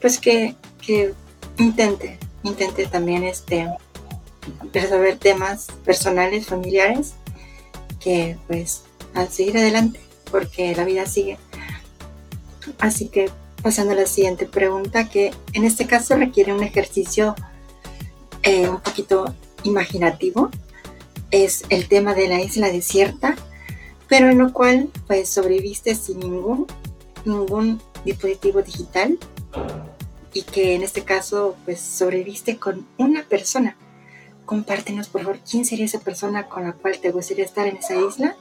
pues que, que intente, intente también este, resolver temas personales, familiares, que pues al seguir adelante, porque la vida sigue. Así que pasando a la siguiente pregunta, que en este caso requiere un ejercicio eh, un poquito imaginativo es el tema de la isla desierta, pero en lo cual pues sobreviviste sin ningún, ningún dispositivo digital y que en este caso pues sobreviviste con una persona. Compártenos por favor quién sería esa persona con la cual te gustaría estar en esa isla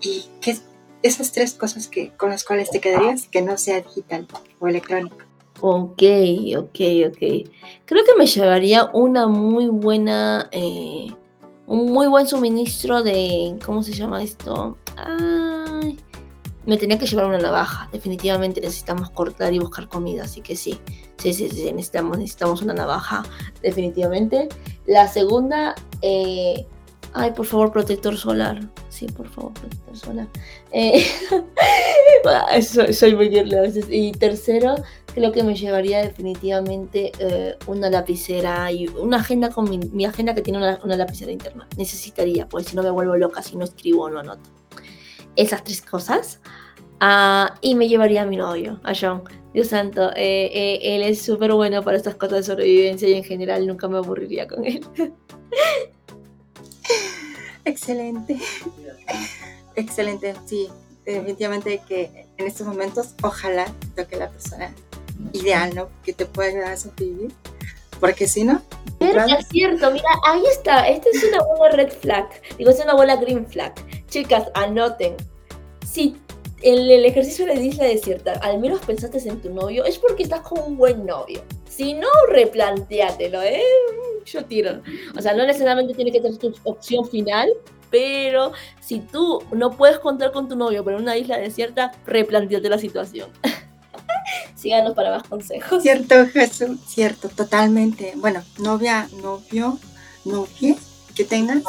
y qué esas tres cosas que, con las cuales te quedarías que no sea digital o electrónico. Ok, ok, ok. Creo que me llevaría una muy buena, eh, un muy buen suministro de, ¿cómo se llama esto? Ay, me tenía que llevar una navaja. Definitivamente necesitamos cortar y buscar comida, así que sí, sí, sí, sí necesitamos, necesitamos una navaja, definitivamente. La segunda, eh, ay, por favor, protector solar. Sí, por favor, protector solar. Eh, *laughs* soy, soy muy a veces. Y tercero, creo que me llevaría definitivamente eh, una lapicera y una agenda con mi, agenda que tiene una, lapicera interna. Necesitaría, porque si no me vuelvo loca si no escribo o no anoto. Esas tres cosas. Ah, y me llevaría a mi novio, a John. Dios santo, eh, eh, él es súper bueno para estas cosas de sobrevivencia y en general nunca me aburriría con él. *laughs* Excelente. Excelente, sí. Definitivamente que en estos momentos ojalá toque la persona ideal, ¿no? Que te pueda ayudar a sobrevivir. Porque si no... Es cierto, mira, ahí está. Esta es una buena red flag. Digo, es una buena green flag. Chicas, anoten. Si en el ejercicio de la isla desierta al menos pensaste en tu novio, es porque estás con un buen novio. Si no, replanteatelo, ¿eh? yo tiro. O sea, no necesariamente tiene que ser tu opción final, pero si tú no puedes contar con tu novio por una isla desierta, replanteate la situación. *laughs* Síganos para más consejos. Cierto, Jesús, cierto, totalmente. Bueno, novia, novio, novia que tengas.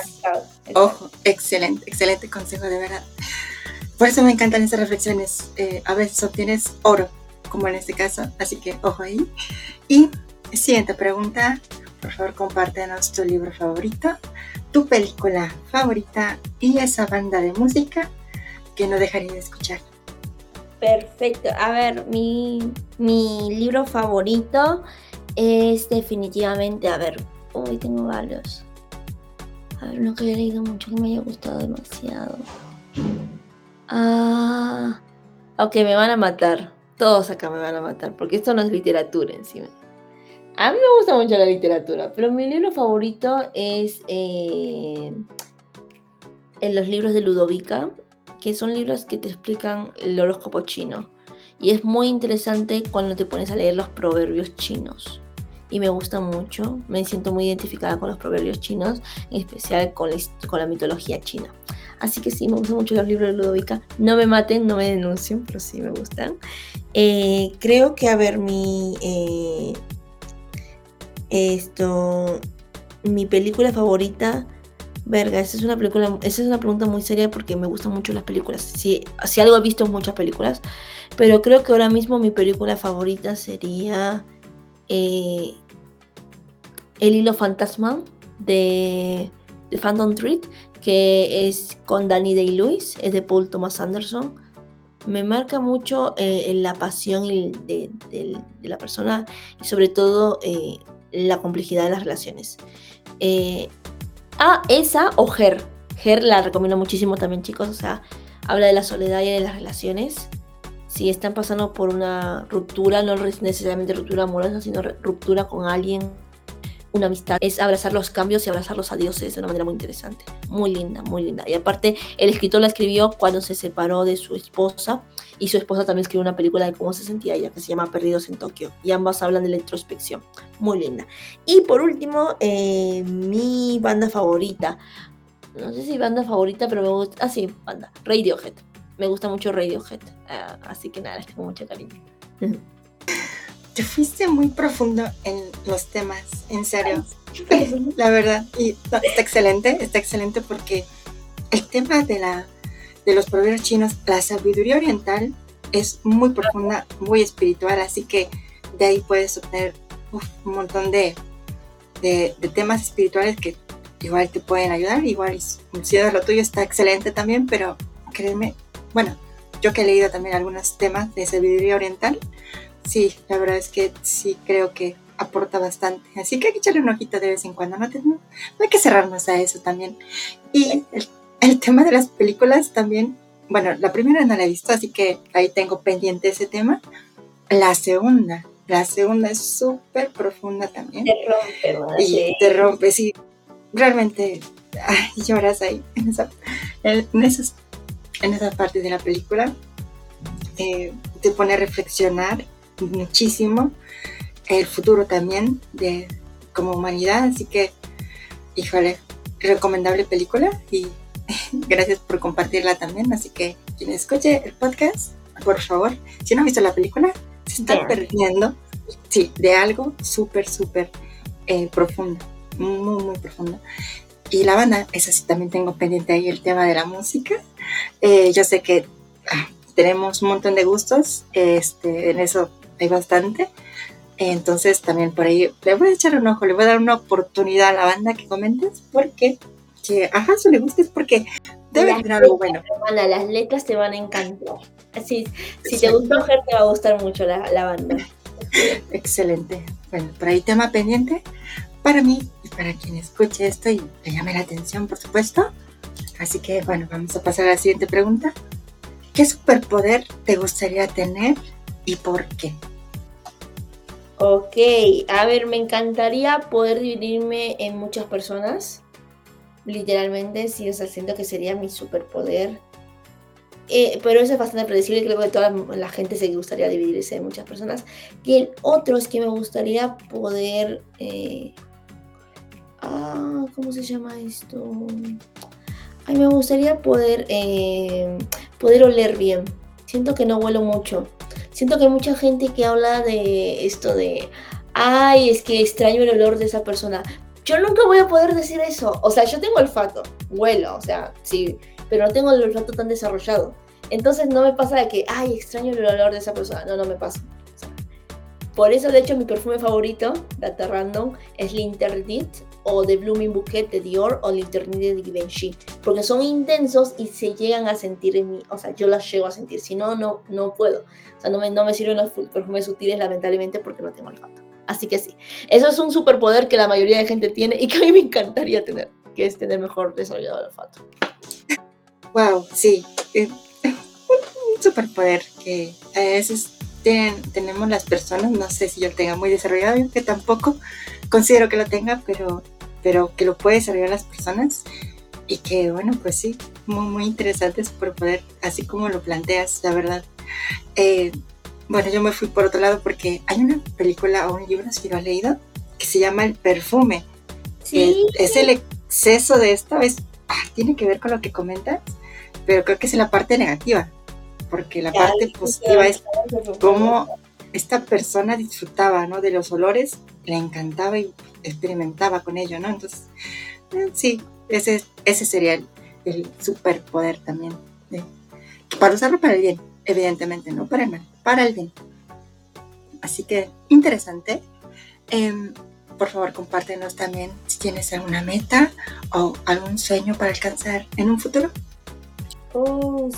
Ojo, excelente, excelente consejo, de verdad. Por eso me encantan esas reflexiones. Eh, a veces obtienes oro, como en este caso, así que ojo ahí. Y siguiente pregunta, por favor compártenos tu libro favorito, tu película favorita y esa banda de música que no dejaría de escuchar. Perfecto. A ver, mi, mi libro favorito es definitivamente, a ver, hoy tengo varios. A ver, uno que haya leído mucho que me haya gustado demasiado. Ah, ok, me van a matar. Todos acá me van a matar, porque esto no es literatura encima. A mí me gusta mucho la literatura, pero mi libro favorito es eh, en los libros de Ludovica, que son libros que te explican el horóscopo chino. Y es muy interesante cuando te pones a leer los proverbios chinos. Y me gusta mucho, me siento muy identificada con los proverbios chinos, en especial con la, con la mitología china. Así que sí, me gustan mucho los libros de Ludovica. No me maten, no me denuncien, pero sí me gustan. Eh, creo que, a ver, mi... Eh, esto... Mi película favorita Verga, esa es una película, esa es una pregunta muy seria porque me gustan mucho las películas. Si, si algo he visto muchas películas, pero creo que ahora mismo mi película favorita sería eh, El hilo fantasma de, de Phantom Thread, que es con Danny Day-Lewis, es de Paul Thomas Anderson. Me marca mucho eh, la pasión de, de, la persona y sobre todo eh, la complejidad de las relaciones. Ah, esa o Her. Her la recomiendo muchísimo también, chicos. O sea, habla de la soledad y de las relaciones. Si están pasando por una ruptura, no necesariamente ruptura amorosa, sino ruptura con alguien, una amistad, es abrazar los cambios y abrazar los adioses de una manera muy interesante. Muy linda, muy linda. Y aparte, el escritor la escribió cuando se separó de su esposa y su esposa también escribió una película de cómo se sentía ella que se llama Perdidos en Tokio y ambas hablan de la introspección, muy linda. Y por último, eh, mi banda favorita, no sé si banda favorita, pero me gusta, ah sí, banda, Radiohead, me gusta mucho Radiohead, ah, así que nada, les tengo mucho cariño. *laughs* Te fuiste muy profundo en los temas, en serio, la verdad, y está excelente, está excelente porque el tema de la de los proverbios chinos, la sabiduría oriental es muy profunda, muy espiritual, así que de ahí puedes obtener un montón de, de, temas espirituales que igual te pueden ayudar, igual si lo tuyo está excelente también, pero créeme, bueno, yo que he leído también algunos temas de sabiduría oriental, sí, la verdad es que sí creo que aporta bastante. Así que hay que echarle un ojito de vez en cuando, no, no hay que cerrarnos a eso también. Y el el tema de las películas también, bueno, la primera no la he visto, así que ahí tengo pendiente ese tema. La segunda, la segunda es súper profunda también. Te rompe, Y te rompe, sí. Realmente lloras ahí, en esa, en, en esa parte de la película. Eh, te pone a reflexionar muchísimo el futuro también de como humanidad, así que, híjole, recomendable película y *laughs* Gracias por compartirla también. Así que quien escuche el podcast, por favor, si no ha visto la película, se está perdiendo, sí, de algo súper, súper eh, profundo, muy, muy profundo. Y la banda, esa sí también tengo pendiente ahí el tema de la música. Eh, yo sé que ah, tenemos un montón de gustos, este, en eso hay bastante. Entonces también por ahí le voy a echar un ojo, le voy a dar una oportunidad a la banda que comentes porque que a Hanso le guste es porque debe tener algo bueno. las letras te van a encantar. Así, si te gustó Ger, te va a gustar mucho la, la banda. *laughs* Excelente. Bueno, por ahí tema pendiente para mí y para quien escuche esto y le llame la atención, por supuesto. Así que, bueno, vamos a pasar a la siguiente pregunta. ¿Qué superpoder te gustaría tener y por qué? Ok, a ver, me encantaría poder dividirme en muchas personas literalmente, sí, o sea, siento que sería mi superpoder. Eh, pero eso es bastante predecible, creo que toda la gente se gustaría dividirse en muchas personas. Y el otro es que me gustaría poder, eh, Ah, ¿cómo se llama esto? Ay, me gustaría poder, eh, poder oler bien. Siento que no huelo mucho. Siento que hay mucha gente que habla de esto de, ay, es que extraño el olor de esa persona. Yo nunca voy a poder decir eso. O sea, yo tengo olfato, huelo, o sea, sí, pero no tengo el olfato tan desarrollado. Entonces no me pasa de que, ay, extraño el olor de esa persona. No, no me pasa. Por eso, de hecho, mi perfume favorito, data random, es L'Interdit o The Blooming Bouquet de Dior o L'Interdit de Givenchy. Porque son intensos y se llegan a sentir en mí. O sea, yo las llego a sentir. Si no, no, no puedo. O sea, no me, no me sirven los perfumes sutiles, lamentablemente, porque no tengo olfato. Así que sí, eso es un superpoder que la mayoría de gente tiene y que a mí me encantaría tener, que es tener mejor desarrollado el olfato. Wow, sí, un superpoder que a veces tenemos las personas, no sé si yo lo tenga muy desarrollado, yo que tampoco considero que lo tenga, pero, pero que lo puede desarrollar las personas y que bueno, pues sí, muy, muy interesante superpoder, así como lo planteas, la verdad. Eh, bueno, yo me fui por otro lado porque hay una película o un libro, si lo has leído, que se llama El perfume. Sí. es el exceso de esto, es, ah, tiene que ver con lo que comentas, pero creo que es la parte negativa, porque la parte positiva es cómo esta persona disfrutaba, ¿no? De los olores, le encantaba y experimentaba con ello, ¿no? Entonces, eh, sí, ese, ese sería el, el superpoder también, para usarlo para el bien, evidentemente, no para el mal para el bien. Así que interesante. Em, por favor, compártenos también si tienes alguna meta o algún sueño para alcanzar en un futuro. Oh,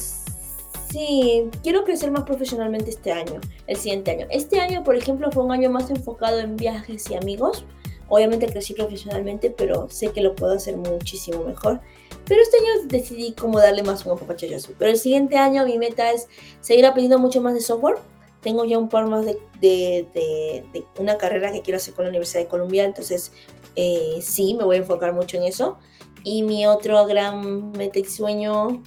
sí, quiero crecer más profesionalmente este año, el siguiente año. Este año, por ejemplo, fue un año más enfocado en viajes y amigos. Obviamente crecí profesionalmente, pero sé que lo puedo hacer muchísimo mejor. Pero este año decidí como darle más un apapachayo azul. Pero el siguiente año mi meta es seguir aprendiendo mucho más de software. Tengo ya un par más de, de, una carrera que quiero hacer con la Universidad de Columbia, entonces eh, sí, me voy a enfocar mucho en eso. Y mi otro gran meta y sueño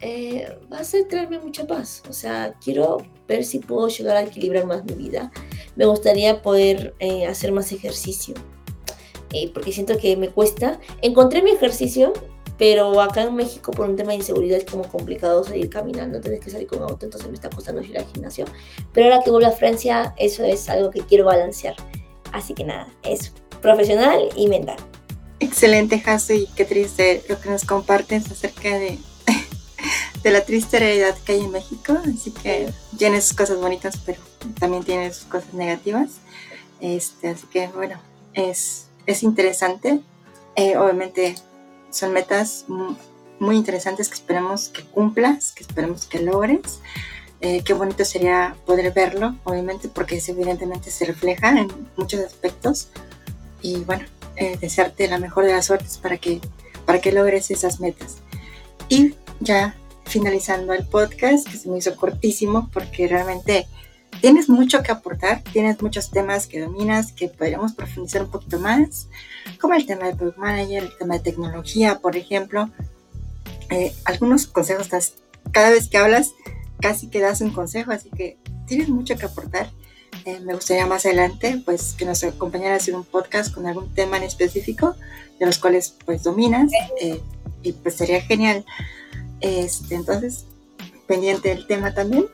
eh, va a traerme mucha paz. O sea, quiero ver si puedo llegar a equilibrar más mi vida. Me gustaría poder eh, hacer más ejercicio. porque siento que me cuesta. Encontré mi ejercicio pero acá en México, por un tema de inseguridad, es como complicado salir caminando, tienes que salir con auto, entonces me está costando ir al gimnasio. Pero ahora que vuelvo a Francia, eso es algo que quiero balancear. Así que nada, es profesional y mental. Excelente, Jaso, y qué triste lo que nos compartes acerca de, de la triste realidad que hay en México. Así que tiene sus cosas bonitas, pero también tiene sus cosas negativas. Este, así que bueno, es, es interesante. Eh, obviamente son metas muy, interesantes que esperemos que cumplas, que esperemos que logres. Eh, qué bonito sería poder verlo, obviamente, porque evidentemente se refleja en muchos aspectos. Y bueno, eh, desearte la mejor de las suertes para que, para que logres esas metas. Y ya finalizando el podcast, que se me hizo cortísimo porque realmente tienes mucho que aportar, tienes muchos temas que dominas, que podríamos profundizar un poquito más, como el tema de Product Manager, el tema de tecnología, por ejemplo. Eh, algunos consejos, cada vez que hablas, casi que das un consejo, así que tienes mucho que aportar. Eh, me gustaría más adelante, pues, que nos acompañara a hacer un podcast con algún tema en específico, de los cuales, pues, dominas, eh, y pues sería genial. Este, entonces, pendiente del tema también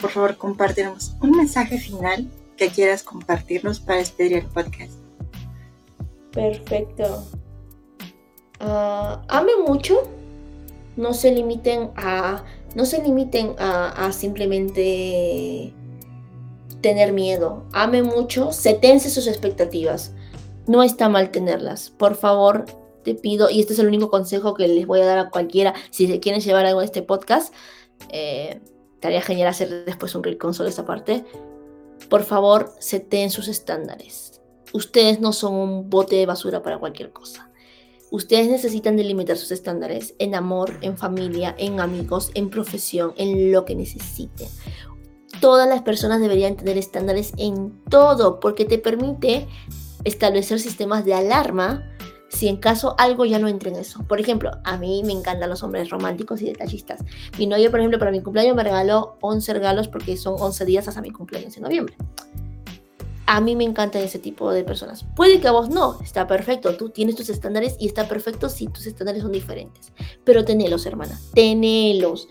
por favor compártenos un mensaje final que quieras compartirnos para despedir el podcast. Perfecto. Uh, ame mucho. No se limiten a. No se limiten a, simplemente tener miedo. Ame mucho. Setense sus expectativas. No está mal tenerlas. Por favor, te pido, y este es el único consejo que les voy a dar a cualquiera si se quieren llevar algo de este podcast. Eh, estaría genial hacer después un con de esta parte. Por favor, seten sus estándares. Ustedes no son un bote de basura para cualquier cosa. Ustedes necesitan delimitar sus estándares en amor, en familia, en amigos, en profesión, en lo que necesiten. Todas las personas deberían tener estándares en todo porque te permite establecer sistemas de alarma si en caso algo ya no entra en eso. Por ejemplo, a mí me encantan los hombres románticos y detallistas. Mi novio, por ejemplo, para mi cumpleaños me regaló 11 regalos porque son 11 días hasta mi cumpleaños en noviembre. A mí me encantan ese tipo de personas. Puede que a vos no, está perfecto. Tú tienes tus estándares y está perfecto si tus estándares son diferentes. Pero tenelos, hermana, tenelos.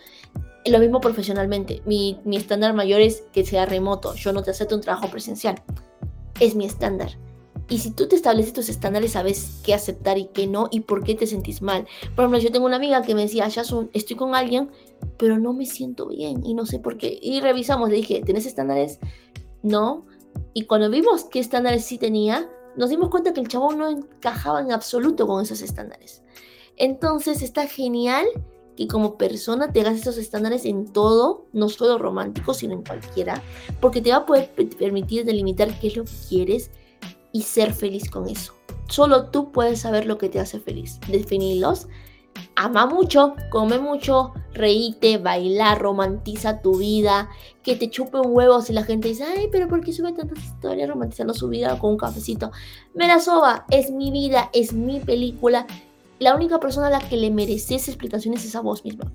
Lo mismo profesionalmente. Mi, mi estándar mayor es que sea remoto. Yo no te acepto un trabajo presencial. Es mi estándar. Y si tú te estableces tus estándares, sabes qué aceptar y qué no y por qué te sentís mal. Por ejemplo, yo tengo una amiga que me decía, Yasun, estoy con alguien, pero no me siento bien y no sé por qué. Y revisamos, le dije, ¿tienes estándares? No. Y cuando vimos qué estándares sí tenía, nos dimos cuenta que el chabón no encajaba en absoluto con esos estándares. Entonces está genial que como persona te hagas esos estándares en todo, no solo romántico, sino en cualquiera, porque te va a poder permitir delimitar qué es lo que quieres y ser feliz con eso. Solo tú puedes saber lo que te hace feliz. Definirlos. Ama mucho, come mucho, reíte, baila, romantiza tu vida, que te chupe un huevo si la gente dice, ay, pero ¿por qué sube tantas historias romantizando su vida con un cafecito? Me la soba, es mi vida, es mi película. La única persona a la que le mereces explicaciones es a vos misma.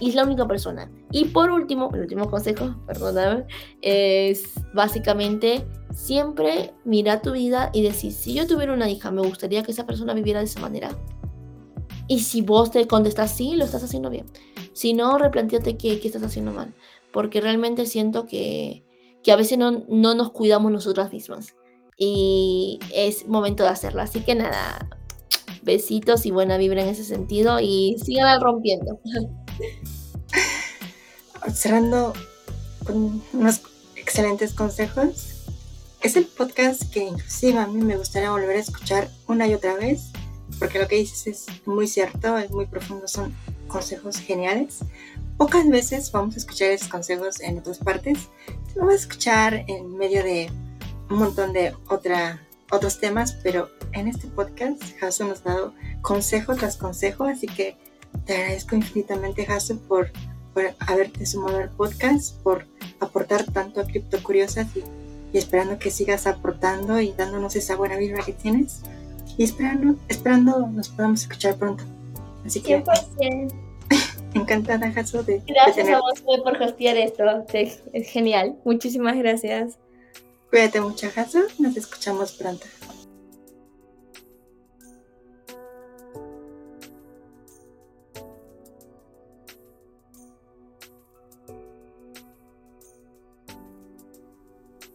Y es la única persona. Y por último, el último consejo, *laughs* perdóname, es básicamente siempre mira tu vida y decir, si yo tuviera una hija, me gustaría que esa persona viviera de esa manera. Y si vos te contestas sí, lo estás haciendo bien. Si no, replanteate qué, qué estás haciendo mal. Porque realmente siento que, que a veces no, no nos cuidamos nosotras mismas. Y es momento de hacerlo. Así que nada, besitos y buena vibra en ese sentido y sigan rompiendo. *laughs* Cerrando con unos excelentes consejos. Es el podcast que inclusive a mí me gustaría volver a escuchar una y otra vez, porque lo que dices es muy cierto, es muy profundo, son consejos geniales. Pocas veces vamos a escuchar esos consejos en otras partes. Lo vamos a escuchar en medio de un montón de otra, otros temas, pero en este podcast Jason nos ha dado consejo tras consejo, así que te agradezco infinitamente, Jason, por, por haberte sumado al podcast, por aportar tanto a Cripto Curiosas y, esperando que sigas aportando y dándonos esa buena vibra que tienes. Y esperando, esperando nos podamos escuchar pronto. Así que. 100%. *laughs* Encantada, Jason, de. Gracias a vos por hostear esto. Es, genial. Muchísimas gracias. Cuídate mucho, Jason. Nos escuchamos pronto.